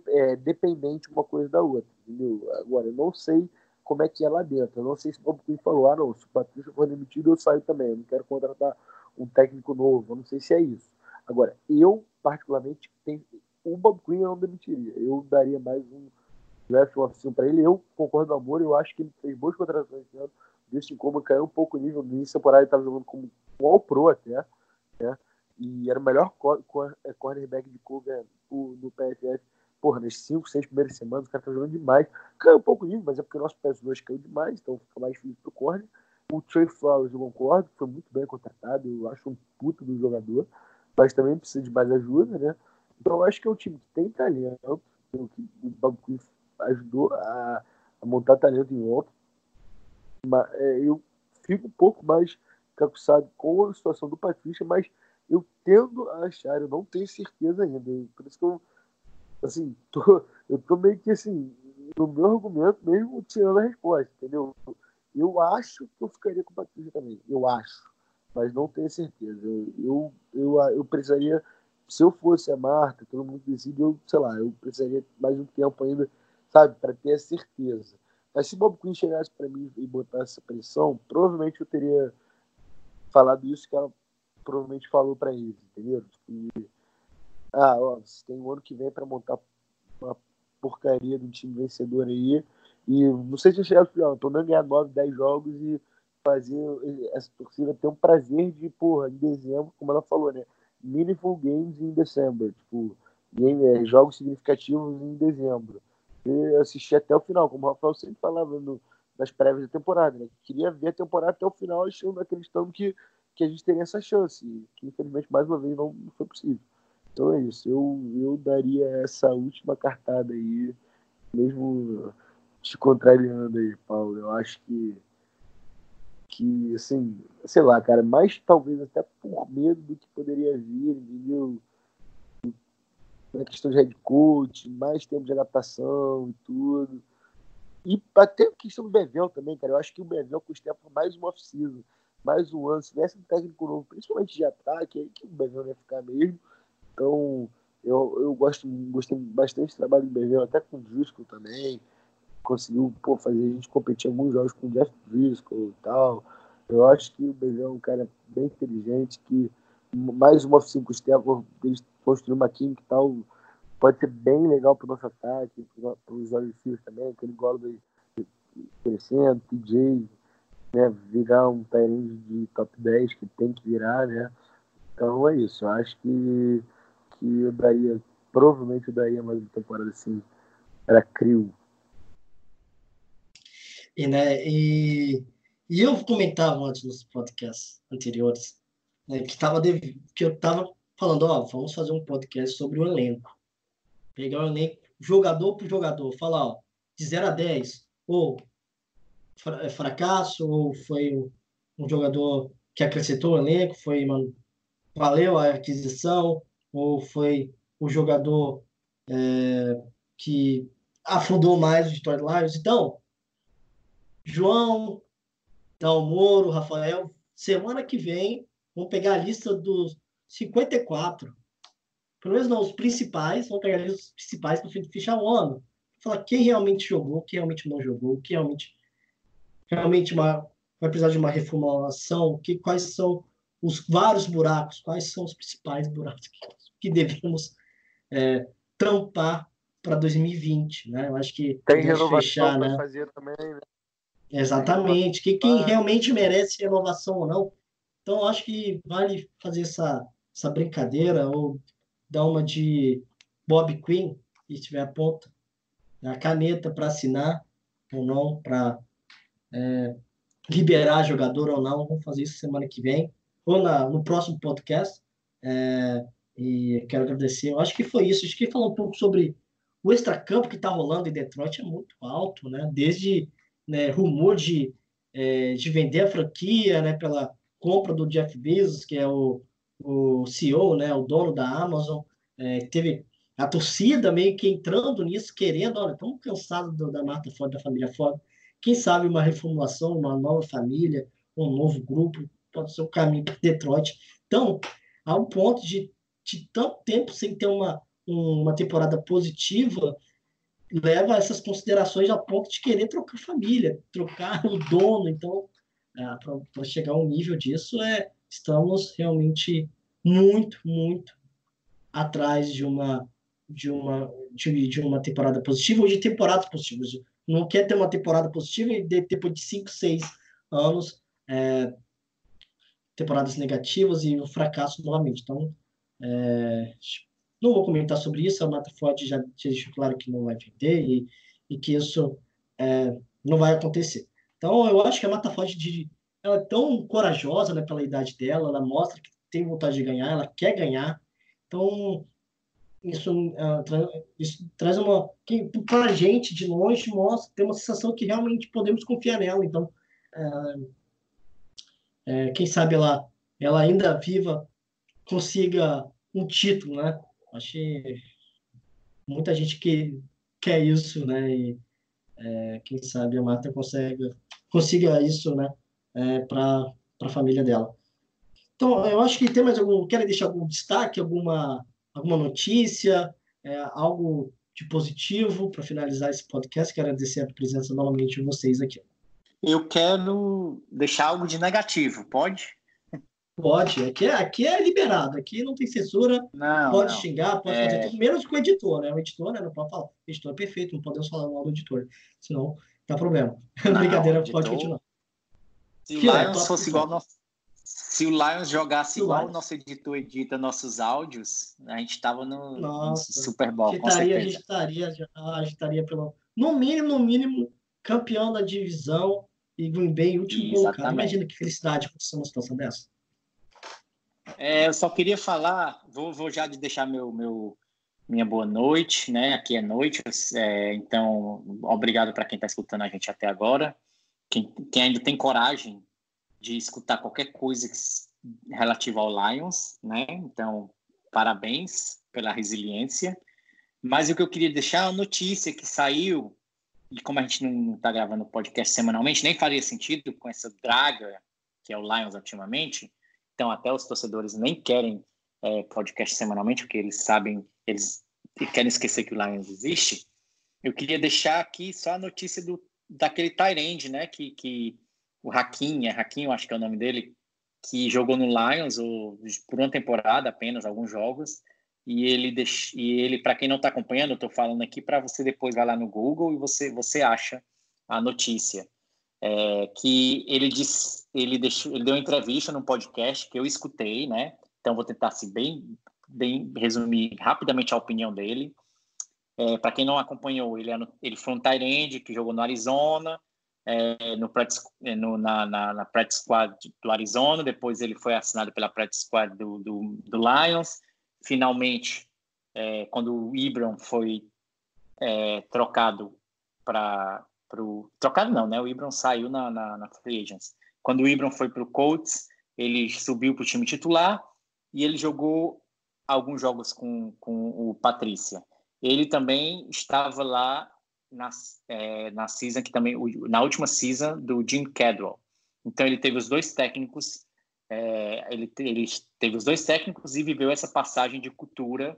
é, dependente uma coisa da outra, entendeu? Agora, eu não sei como é que é lá dentro. Eu não sei se o Bob falou, ah, não, se o Patrício for demitido, eu saio também. Eu não quero contratar um técnico novo. Eu não sei se é isso. Agora, eu, particularmente, tenho... o Bob Quinn eu não demitiria. Eu daria mais um draft oficina para ele. Eu concordo com o Amor, eu acho que ele fez boas contratações esse ano. Desde como caiu um pouco o nível. No início da temporada ele estava jogando como All-Pro até. Né? E era o melhor cornerback de cover no PFF porra, nas 5, 6 primeiras semanas o cara tá jogando demais. Caiu um pouco nível, mas é porque o nosso PS2 caiu demais, então fica mais difícil pro corner. O Trey Flowers, eu concordo, foi muito bem contratado, eu acho um puto do jogador, mas também precisa de mais ajuda, né? Então eu acho que é um time que tem talento, que o Bob Quinn ajudou a, a, montar talento em volta. Mas, é, eu fico um pouco mais cacuçado com a situação do Patrícia, mas eu tendo a achar, eu não tenho certeza ainda. Por isso que eu assim, tô, eu tô meio que assim, no meu argumento mesmo tirando a resposta, entendeu? Eu acho que eu ficaria com o Patrícia também, eu acho, mas não tenho certeza. Eu, eu, eu, precisaria se eu fosse a Marta, todo mundo decide, eu, sei lá, eu precisaria mais um tempo ainda, sabe, para ter a certeza. Mas se Bob Quinn chegasse para mim e botasse essa pressão, provavelmente eu teria falado isso que ela provavelmente falou para ele, entendeu? Tipo, ah, ó, você tem um ano que vem para montar uma porcaria de um time vencedor aí. E não sei se chegar ao final, pelo ganhar 9, 10 jogos e fazer essa torcida ter um prazer de, porra, em dezembro, como ela falou, né? Meaningful games in December, tipo, game, é, jogos significativos em dezembro. E assistir até o final, como o Rafael sempre falava no, nas prévias da temporada, né? Queria ver a temporada até o final, achando, acreditando que, que a gente teria essa chance, que infelizmente mais uma vez não, não foi possível. Então é isso, eu, eu daria essa última cartada aí, mesmo te contrariando aí, Paulo. Eu acho que, que assim, sei lá, cara, mais talvez até por medo do que poderia vir, entendeu? Na questão de head coach, mais tempo de adaptação e tudo. E até a questão do Bevel também, cara. Eu acho que o Bevel custa por mais uma off-season, mais um ano. Se tivesse um técnico novo, principalmente de ataque, aí que o Bevel ia ficar mesmo. Então, eu, eu gosto, gostei bastante do trabalho do Bevel, até com o Driscoll também. Conseguiu pô, fazer a gente competir alguns jogos com o Jeff Driscoll e tal. Eu acho que o Bevel é um cara bem inteligente, que mais uma cinco estrelas, eles construir uma química e tal, pode ser bem legal para o nosso ataque, para os olhos também, aquele golo crescendo, TJ, né, virar um time de top 10 que tem que virar, né? Então é isso, eu acho que que eu daria, provavelmente eu daria mais uma temporada assim, era crio. E, né, e, e eu comentava antes nos podcasts anteriores, né, que, tava de, que eu tava falando, ó, vamos fazer um podcast sobre o elenco. Pegar o elenco, jogador por jogador, falar, ó, de 0 a 10, ou é fracasso, ou foi um, um jogador que acrescentou o elenco, foi, mano, valeu a aquisição, ou foi o jogador é, que afundou mais os Lions. Então, João, Dal Moro, Rafael, semana que vem, vamos pegar a lista dos 54, pelo menos não, os principais, vamos pegar a lista dos principais para fechar o ano. Falar quem realmente jogou, quem realmente não jogou, quem realmente, realmente uma, vai precisar de uma reformulação, que, quais são os vários buracos, quais são os principais buracos que, que devemos é, tampar para 2020, né? Eu acho que tem renovação fechar, né? fazer também, né? Exatamente. Que quem realmente merece renovação ou não. Então, acho que vale fazer essa, essa brincadeira ou dar uma de Bob Quinn, se estiver a ponta, a caneta para assinar ou não, para é, liberar jogador ou não. Vamos fazer isso semana que vem ou na, no próximo podcast. É, e quero agradecer. Eu acho que foi isso. Acho que falar um pouco sobre o extracampo que está rolando em Detroit é muito alto, né? Desde né, rumor de, é, de vender a franquia, né? Pela compra do Jeff Bezos, que é o, o CEO, né? O dono da Amazon. É, teve a torcida meio que entrando nisso, querendo, olha, estamos cansados da Marta Ford, da família Ford. Quem sabe uma reformulação, uma nova família, um novo grupo, ser o caminho para Detroit. Então, ao ponto de, de tanto tempo sem ter uma, uma temporada positiva, leva a essas considerações ao ponto de querer trocar família, trocar o dono. Então, é, para chegar ao nível disso, é, estamos realmente muito, muito atrás de uma de uma de, de uma temporada positiva ou de temporadas positivas. Não quer ter uma temporada positiva e depois de cinco, seis anos é, temporadas negativas e o fracasso novamente. Então, é, não vou comentar sobre isso, a Mata Ford já, deixou claro que não vai vender e, e que isso é, não vai acontecer. Então, eu acho que a Mata Ford ela é tão corajosa né, pela idade dela, ela mostra que tem vontade de ganhar, ela quer ganhar. Então, isso, uh, tra isso traz uma. Para a gente, de longe, mostra, tem uma sensação que realmente podemos confiar nela. Então, uh, é, quem sabe ela, ela ainda viva consiga um título, né? Acho que muita gente que quer isso, né? E é, quem sabe a Marta consiga, consiga isso, né? É, para a família dela. Então, eu acho que tem mais algum. Querem deixar algum destaque, alguma alguma notícia, é, algo de positivo para finalizar esse podcast? Quero agradecer a presença novamente de vocês aqui. Eu quero deixar algo de negativo, pode? Pode, aqui é, aqui é liberado, aqui não tem censura, não, pode não. xingar, pode é... fazer tudo, menos com o editor, né? O editor né, não pode falar, o editor é perfeito, não podemos falar mal do editor, senão dá problema. Não, Brincadeira, editor... pode continuar. Se o Lions é, fosse igual nosso... Se o Lions jogasse Se igual o nosso editor edita nossos áudios, a gente estava no, no, Super Bowl, com certeza. A gente estaria, a gente estaria pelo, no mínimo, no mínimo, campeão da divisão e Green Bay último colocado. Imagina que felicidade acontecer uma situação dessa. É, eu só queria falar, vou, vou já deixar meu, meu, minha boa noite, né? Aqui é noite, é, então obrigado para quem está escutando a gente até agora. Quem, quem, ainda tem coragem de escutar qualquer coisa relativa ao Lions, né? Então, parabéns pela resiliência. Mas o que eu queria deixar é a notícia que saiu, e como a gente não está gravando podcast semanalmente, nem faria sentido com essa draga que é o Lions ultimamente, então até os torcedores nem querem é, podcast semanalmente, porque eles sabem, eles querem esquecer que o Lions existe. Eu queria deixar aqui só a notícia do, daquele Tyrande, né? Que, que o Hakim, é Hakim, eu acho que é o nome dele, que jogou no Lions ou, por uma temporada apenas, alguns jogos. E ele, deix... e ele para quem não está acompanhando, eu estou falando aqui para você depois vai lá no Google e você, você acha a notícia é, que ele disse, ele, deixou, ele deu uma entrevista num podcast que eu escutei, né? Então vou tentar se assim, bem, bem resumir rapidamente a opinião dele. É, Para quem não acompanhou, ele, é no, ele foi um Tyrande que jogou no Arizona, é, no, é, no, na, na, na practice squad do Arizona, depois ele foi assinado pela practice squad do, do, do Lions. Finalmente, é, quando o Ibram foi é, trocado para pro trocado não, né? O Ibram saiu na, na, na free agents. Quando o Ibram foi para o Colts, ele subiu para o time titular e ele jogou alguns jogos com, com o Patrícia. Ele também estava lá na, é, na season que também na última season do Jim Cadwell. Então ele teve os dois técnicos, é, ele, ele teve os dois técnicos e viveu essa passagem de cultura,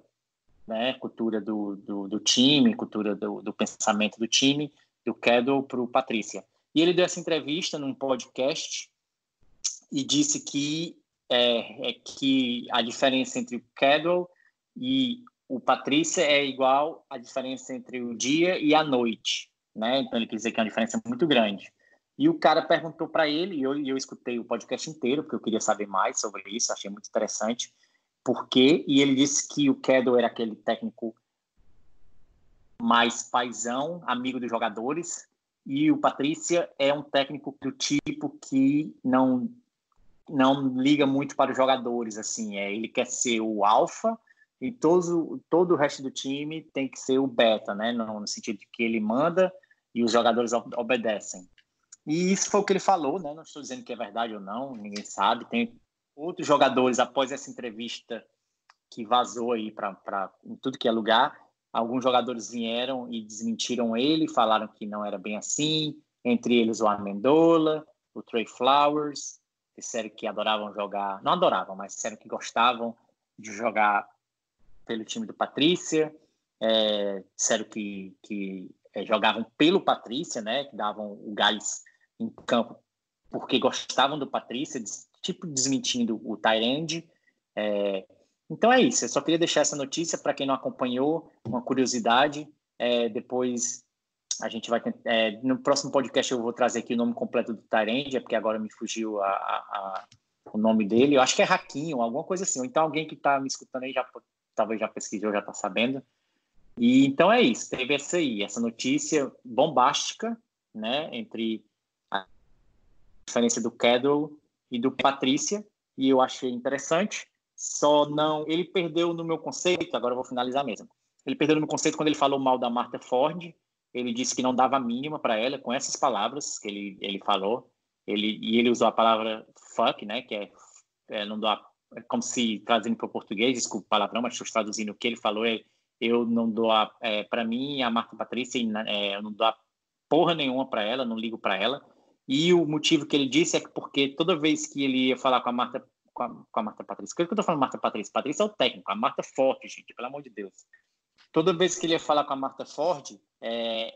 né? Cultura do, do, do time, cultura do, do pensamento do time do Kedel para o Patrícia. E ele deu essa entrevista num podcast e disse que é, é que a diferença entre o Kedel e o Patrícia é igual à diferença entre o dia e a noite, né? Então ele quer dizer que é uma diferença muito grande. E o cara perguntou para ele, e eu, eu escutei o podcast inteiro, porque eu queria saber mais sobre isso, achei muito interessante, por quê? E ele disse que o Kedel era aquele técnico mais paisão, amigo dos jogadores, e o Patrícia é um técnico do tipo que não não liga muito para os jogadores, assim, é, ele quer ser o alfa e todo, todo o resto do time tem que ser o beta, né, no, no sentido de que ele manda e os jogadores obedecem. E isso foi o que ele falou, né, não estou dizendo que é verdade ou não, ninguém sabe, tem outros jogadores após essa entrevista que vazou aí para tudo que é lugar, Alguns jogadores vieram e desmentiram ele, falaram que não era bem assim, entre eles o Amendola, o Trey Flowers, disseram que adoravam jogar, não adoravam, mas disseram que gostavam de jogar pelo time do Patrícia, é, disseram que, que é, jogavam pelo Patrícia, né, que davam o gás em campo porque gostavam do Patrícia, tipo desmentindo o Tyrande. É, então é isso, eu só queria deixar essa notícia para quem não acompanhou, uma curiosidade. É, depois a gente vai é, no próximo podcast eu vou trazer aqui o nome completo do Tyrande, é porque agora me fugiu a, a, a, o nome dele. Eu acho que é Raquinho, alguma coisa assim. Ou então alguém que está me escutando aí já talvez já pesquisou, já está sabendo. E então é isso, teve essa aí, essa notícia bombástica, né, entre diferença do Kedro e do Patrícia, e eu achei interessante. Só não. Ele perdeu no meu conceito, agora eu vou finalizar mesmo. Ele perdeu no meu conceito quando ele falou mal da Martha Ford. Ele disse que não dava mínima para ela, com essas palavras que ele, ele falou. Ele, e ele usou a palavra fuck, né? Que é, é não dá. É como se trazendo para o português, desculpa o palavrão, mas traduzindo o que ele falou. É, eu não dou a. É, para mim, a Marta Patrícia, é, eu não dou a porra nenhuma para ela, não ligo para ela. E o motivo que ele disse é que porque toda vez que ele ia falar com a Marta com a, com a Marta Patrícia. Que eu tô falando Marta Patrícia? Patrícia é o técnico, a Marta Forte, gente, pelo amor de Deus. Toda vez que ele ia falar com a Marta Ford, é,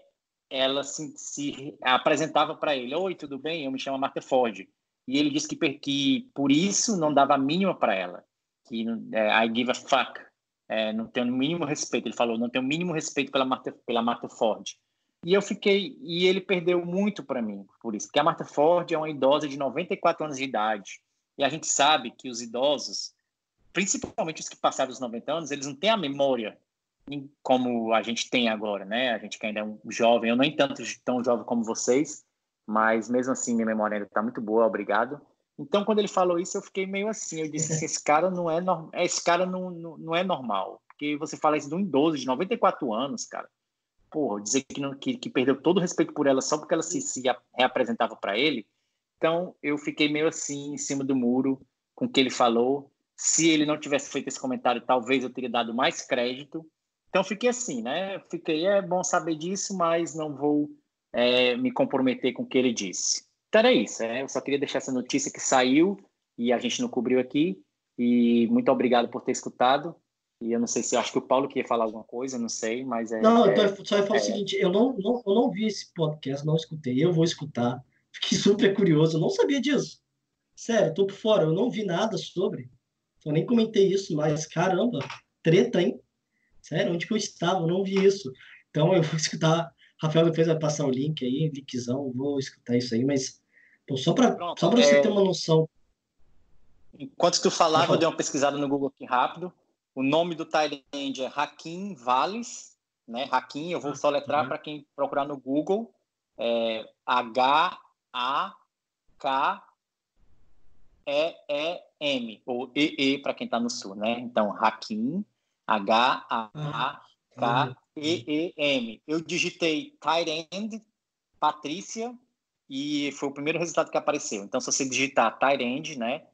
ela se, se apresentava para ele: Oi, tudo bem? Eu me chamo Marta Ford. E ele disse que, que por isso não dava a mínima para ela, que é, I give a fuck, é, não tenho o mínimo respeito. Ele falou: não tenho o mínimo respeito pela Marta, pela Marta Ford. E eu fiquei, e ele perdeu muito para mim por isso, porque a Marta Ford é uma idosa de 94 anos de idade. E a gente sabe que os idosos, principalmente os que passaram os 90 anos, eles não têm a memória como a gente tem agora, né? A gente que ainda é um jovem, eu nem tanto tão jovem como vocês, mas mesmo assim minha memória ainda está muito boa, obrigado. Então quando ele falou isso eu fiquei meio assim, eu disse assim, esse cara não é normal, esse cara não, não, não, é normal, porque você fala isso de um idoso de 94 anos, cara. Porra, dizer que, não, que, que perdeu todo o respeito por ela só porque ela se, se reapresentava para ele. Então eu fiquei meio assim em cima do muro com o que ele falou. Se ele não tivesse feito esse comentário, talvez eu teria dado mais crédito então fiquei assim, né? Fiquei, é bom saber disso, mas não vou é, me comprometer com o que ele disse. Então era isso, né? Eu só queria deixar essa notícia que saiu e a gente não cobriu aqui. E muito obrigado por ter escutado. E eu não sei se eu acho que o Paulo queria falar alguma coisa, não sei, mas é. Não, é, eu só ia falar é, o seguinte: eu não, não, eu não vi esse podcast, não escutei. Eu vou escutar. Fiquei super curioso, eu não sabia disso. Sério, tô por fora, eu não vi nada sobre. Eu nem comentei isso, mas caramba, treta, hein? Sério, onde que eu estava? Eu não vi isso. Então eu vou escutar. Rafael depois vai passar o link aí, linkzão, vou escutar isso aí, mas pô, só para só para você é... ter uma noção. Enquanto tu falava, eu dei uma pesquisada no Google aqui rápido. O nome do Thailand é Hakim Valles, né? Hakim, eu vou ah, soletrar uhum. para quem procurar no Google. É H A K E E M ou E E para quem está no sul, né? Então Hakim H-A-K-E-E-M. Eu digitei Tyrend, Patrícia, e foi o primeiro resultado que apareceu. Então, se você digitar Tyrend, né?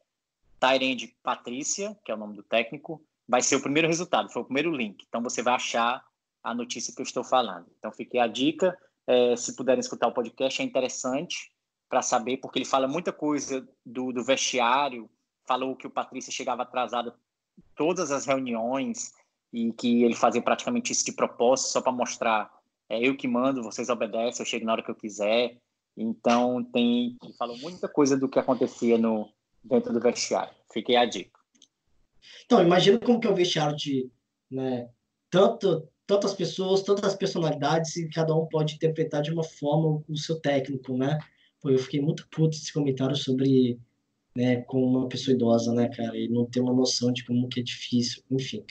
Tyrend Patrícia, que é o nome do técnico, vai ser o primeiro resultado, foi o primeiro link. Então, você vai achar a notícia que eu estou falando. Então, fiquei a dica. É, se puderem escutar o podcast, é interessante para saber, porque ele fala muita coisa do, do vestiário, falou que o Patrícia chegava atrasado todas as reuniões, e que ele fazia praticamente isso de propósito, só para mostrar, é eu que mando, vocês obedecem, eu chego na hora que eu quiser. Então, tem, ele falou muita coisa do que acontecia no, dentro do vestiário. Fiquei a dica. Então, imagina como que é o vestiário de né, tanto, tantas pessoas, tantas personalidades, e cada um pode interpretar de uma forma o seu técnico, né? Pô, eu fiquei muito puto esse comentário sobre né, com uma pessoa idosa, né, cara, e não ter uma noção de como que é difícil, enfim.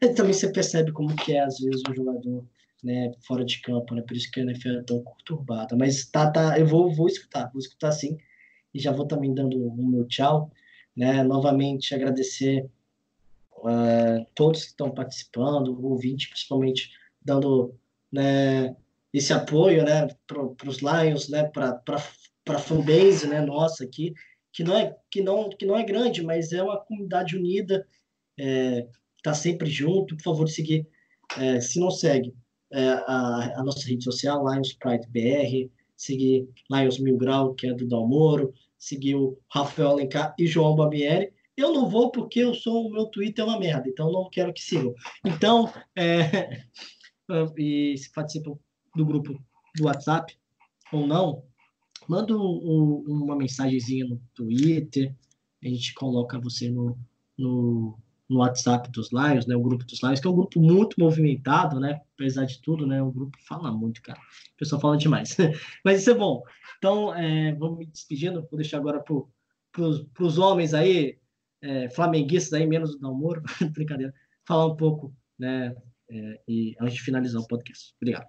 E também você percebe como que é, às vezes, um jogador né, fora de campo, né? Por isso que a NFL é tão conturbada. Mas tá, tá, eu vou, vou escutar, vou escutar sim. E já vou também dando o meu tchau. Né? Novamente agradecer uh, todos que estão participando, o ouvinte, principalmente dando né, esse apoio né, para os Lions, né, para a fanbase né, nossa aqui, que não, é, que, não, que não é grande, mas é uma comunidade unida. É, está sempre junto. Por favor, seguir, é, se não segue, é, a, a, nossa rede social, Lions Pride BR, seguir Lions Mil Grau, que é do Dalmoro, seguir o Rafael Alencar e João Babieri. Eu não vou porque eu sou o meu Twitter é uma merda, então não quero que sigam. Então, é, e se participam do grupo do WhatsApp ou não, manda um, uma mensagenzinha no Twitter, a gente coloca você no, no, no WhatsApp dos Lions, né, o grupo dos Lions, que é um grupo muito movimentado, né, apesar de tudo, né, o grupo fala muito, cara, o pessoal fala demais, mas isso é bom. Então, é, vamos me despedindo, vou deixar agora para os homens aí, é, flamenguistas aí, menos o Dalmoro, brincadeira, falar um pouco, né, é, e antes de finalizar o podcast. Obrigado.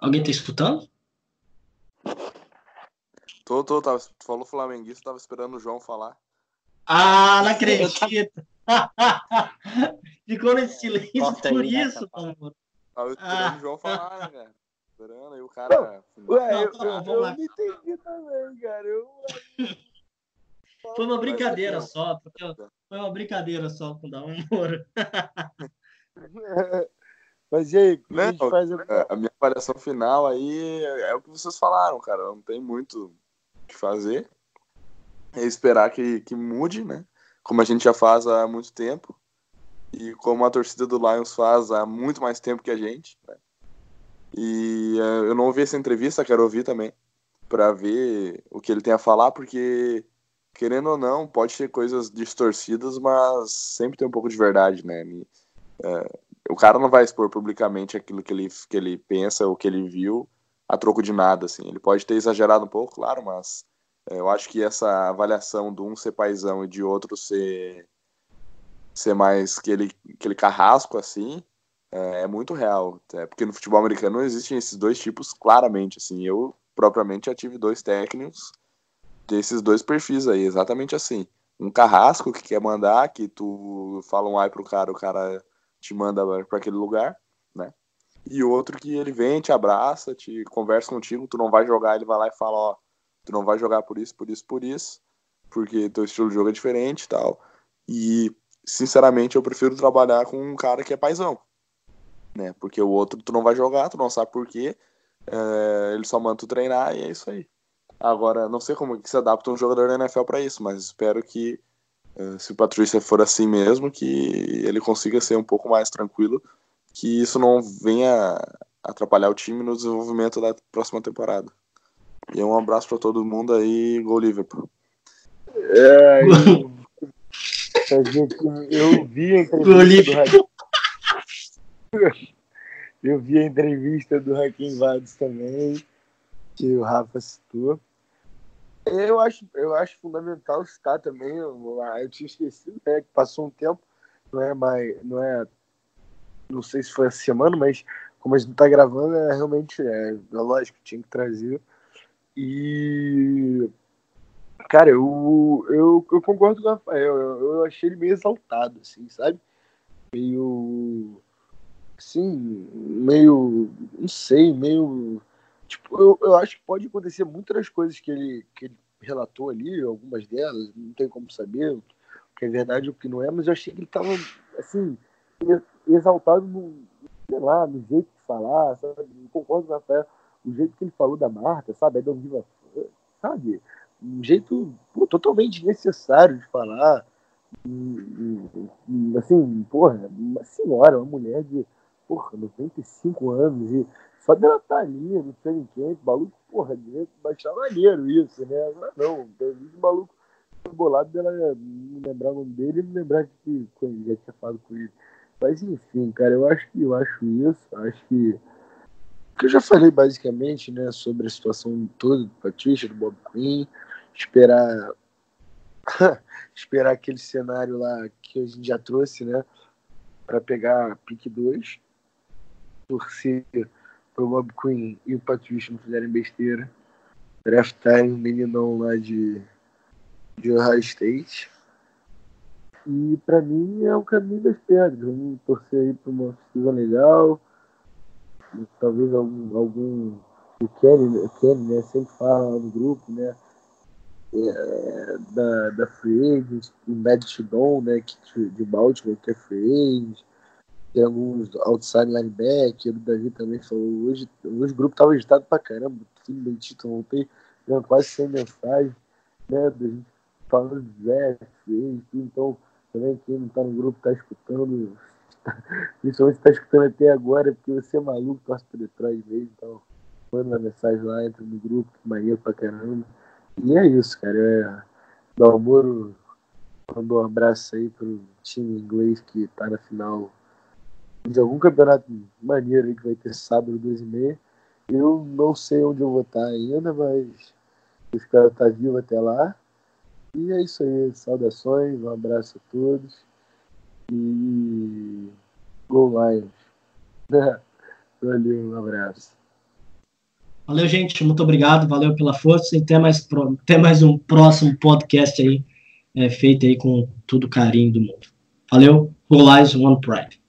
Alguém está escutando? Tô, tô, tava, falou flamenguista, tava esperando o João falar. Ah, não acredito. Ficou nesse silêncio Corta por isso, Tava esperando ah. o João falar, né? Esperando aí o cara. Ué, não, eu, tá eu, eu não entendi também, cara. Eu... Foi uma brincadeira só, porque foi uma brincadeira só com o Dalmoro. Mas e aí, não, a, faz... a minha avaliação final aí é o que vocês falaram, cara. Não tem muito o que fazer. é esperar que, que mude, né? Como a gente já faz há muito tempo e como a torcida do Lions faz há muito mais tempo que a gente. Né? E uh, eu não ouvi essa entrevista, quero ouvir também, para ver o que ele tem a falar, porque querendo ou não, pode ter coisas distorcidas, mas sempre tem um pouco de verdade, né? Uh, o cara não vai expor publicamente aquilo que ele, que ele pensa, o que ele viu, a troco de nada, assim. Ele pode ter exagerado um pouco, claro, mas uh, eu acho que essa avaliação de um ser paizão e de outro ser ser mais aquele, aquele carrasco assim, é, é muito real. É, porque no futebol americano existem esses dois tipos claramente. Assim, eu propriamente já tive dois técnicos desses dois perfis aí, exatamente assim. Um carrasco que quer mandar, que tu fala um ai pro cara, o cara te manda para aquele lugar, né? E outro que ele vem, te abraça, te conversa contigo, tu não vai jogar, ele vai lá e fala, ó, tu não vai jogar por isso, por isso, por isso, porque teu estilo de jogo é diferente e tal. E sinceramente, eu prefiro trabalhar com um cara que é paizão. Né? Porque o outro tu não vai jogar, tu não sabe por quê. É, ele só manda tu treinar e é isso aí. Agora, não sei como que se adapta um jogador da NFL para isso, mas espero que, é, se o Patrícia for assim mesmo, que ele consiga ser um pouco mais tranquilo, que isso não venha atrapalhar o time no desenvolvimento da próxima temporada. E um abraço para todo mundo aí, Gol Liverpool. É, eu eu vi a entrevista do Eu vi a entrevista do Vades também, que o Rafa citou. Eu acho, eu acho fundamental citar também, eu, eu tinha esquecido, né, que passou um tempo, não é mais, não é, não sei se foi essa semana, mas como a gente tá gravando, é realmente, é, é lógico, tinha que trazer. E Cara, eu, eu, eu concordo com o Rafael. Eu, eu achei ele meio exaltado, assim, sabe? Meio. Assim, meio. Não sei, meio. Tipo, eu, eu acho que pode acontecer muitas das coisas que ele, que ele relatou ali, algumas delas, não tem como saber o que é verdade ou o que não é, mas eu achei que ele tava, assim, exaltado no, sei lá, no jeito de falar, sabe? Eu concordo com o Rafael, o jeito que ele falou da Marta, sabe? É sabe? um jeito pô, totalmente necessário de falar. Assim, porra, uma senhora, uma mulher de porra, 95 anos e só dela estar tá ali no training camp, maluco, porra, devia baixar maneiro isso, né? Não, tem vídeo maluco bolado dela não lembrar o nome dele e não lembrar que, já tinha falado com ele. Mas enfim, cara, eu acho que eu acho isso, acho que que eu já falei basicamente, né, sobre a situação toda do Patrícia, do Bob Quinn, esperar esperar aquele cenário lá que a gente já trouxe, né? Para pegar pick 2, torcer para o Bob Queen e o Patrício não fizerem besteira, draftarem um meninão lá de, de Ohio State. E para mim é o caminho das pedras. Vamos torcer aí para uma season legal. Talvez algum. algum o Kenny, o Kenny né, sempre fala no grupo, né? é, da, da Free Agents, o Matt Shidon, né, que, de Baltimore, que é Free Agent, tem alguns outside linebacker, o Davi também falou, hoje, hoje o grupo estava agitado pra caramba, tudo bendito, voltei, dando quase 100 mensagens, né, da gente falando de Zé, então também quem não tá no grupo tá escutando, principalmente tá escutando até agora, porque você é maluco, torce por detrás mesmo, então manda uma mensagem lá, entra no grupo, maneiro pra caramba. E é isso, cara. É, Dalmoro mandou um abraço aí pro time inglês que tá na final de algum campeonato maneiro aí que vai ter sábado, duas e meia. Eu não sei onde eu vou estar ainda, mas espero estar vivo até lá. E é isso aí. Saudações, um abraço a todos. E Go Lions. Valeu, um abraço. Valeu, gente. Muito obrigado. Valeu pela força. E até mais, até mais um próximo podcast aí, é, feito aí com todo o carinho do mundo. Valeu. Go Lies One Pride.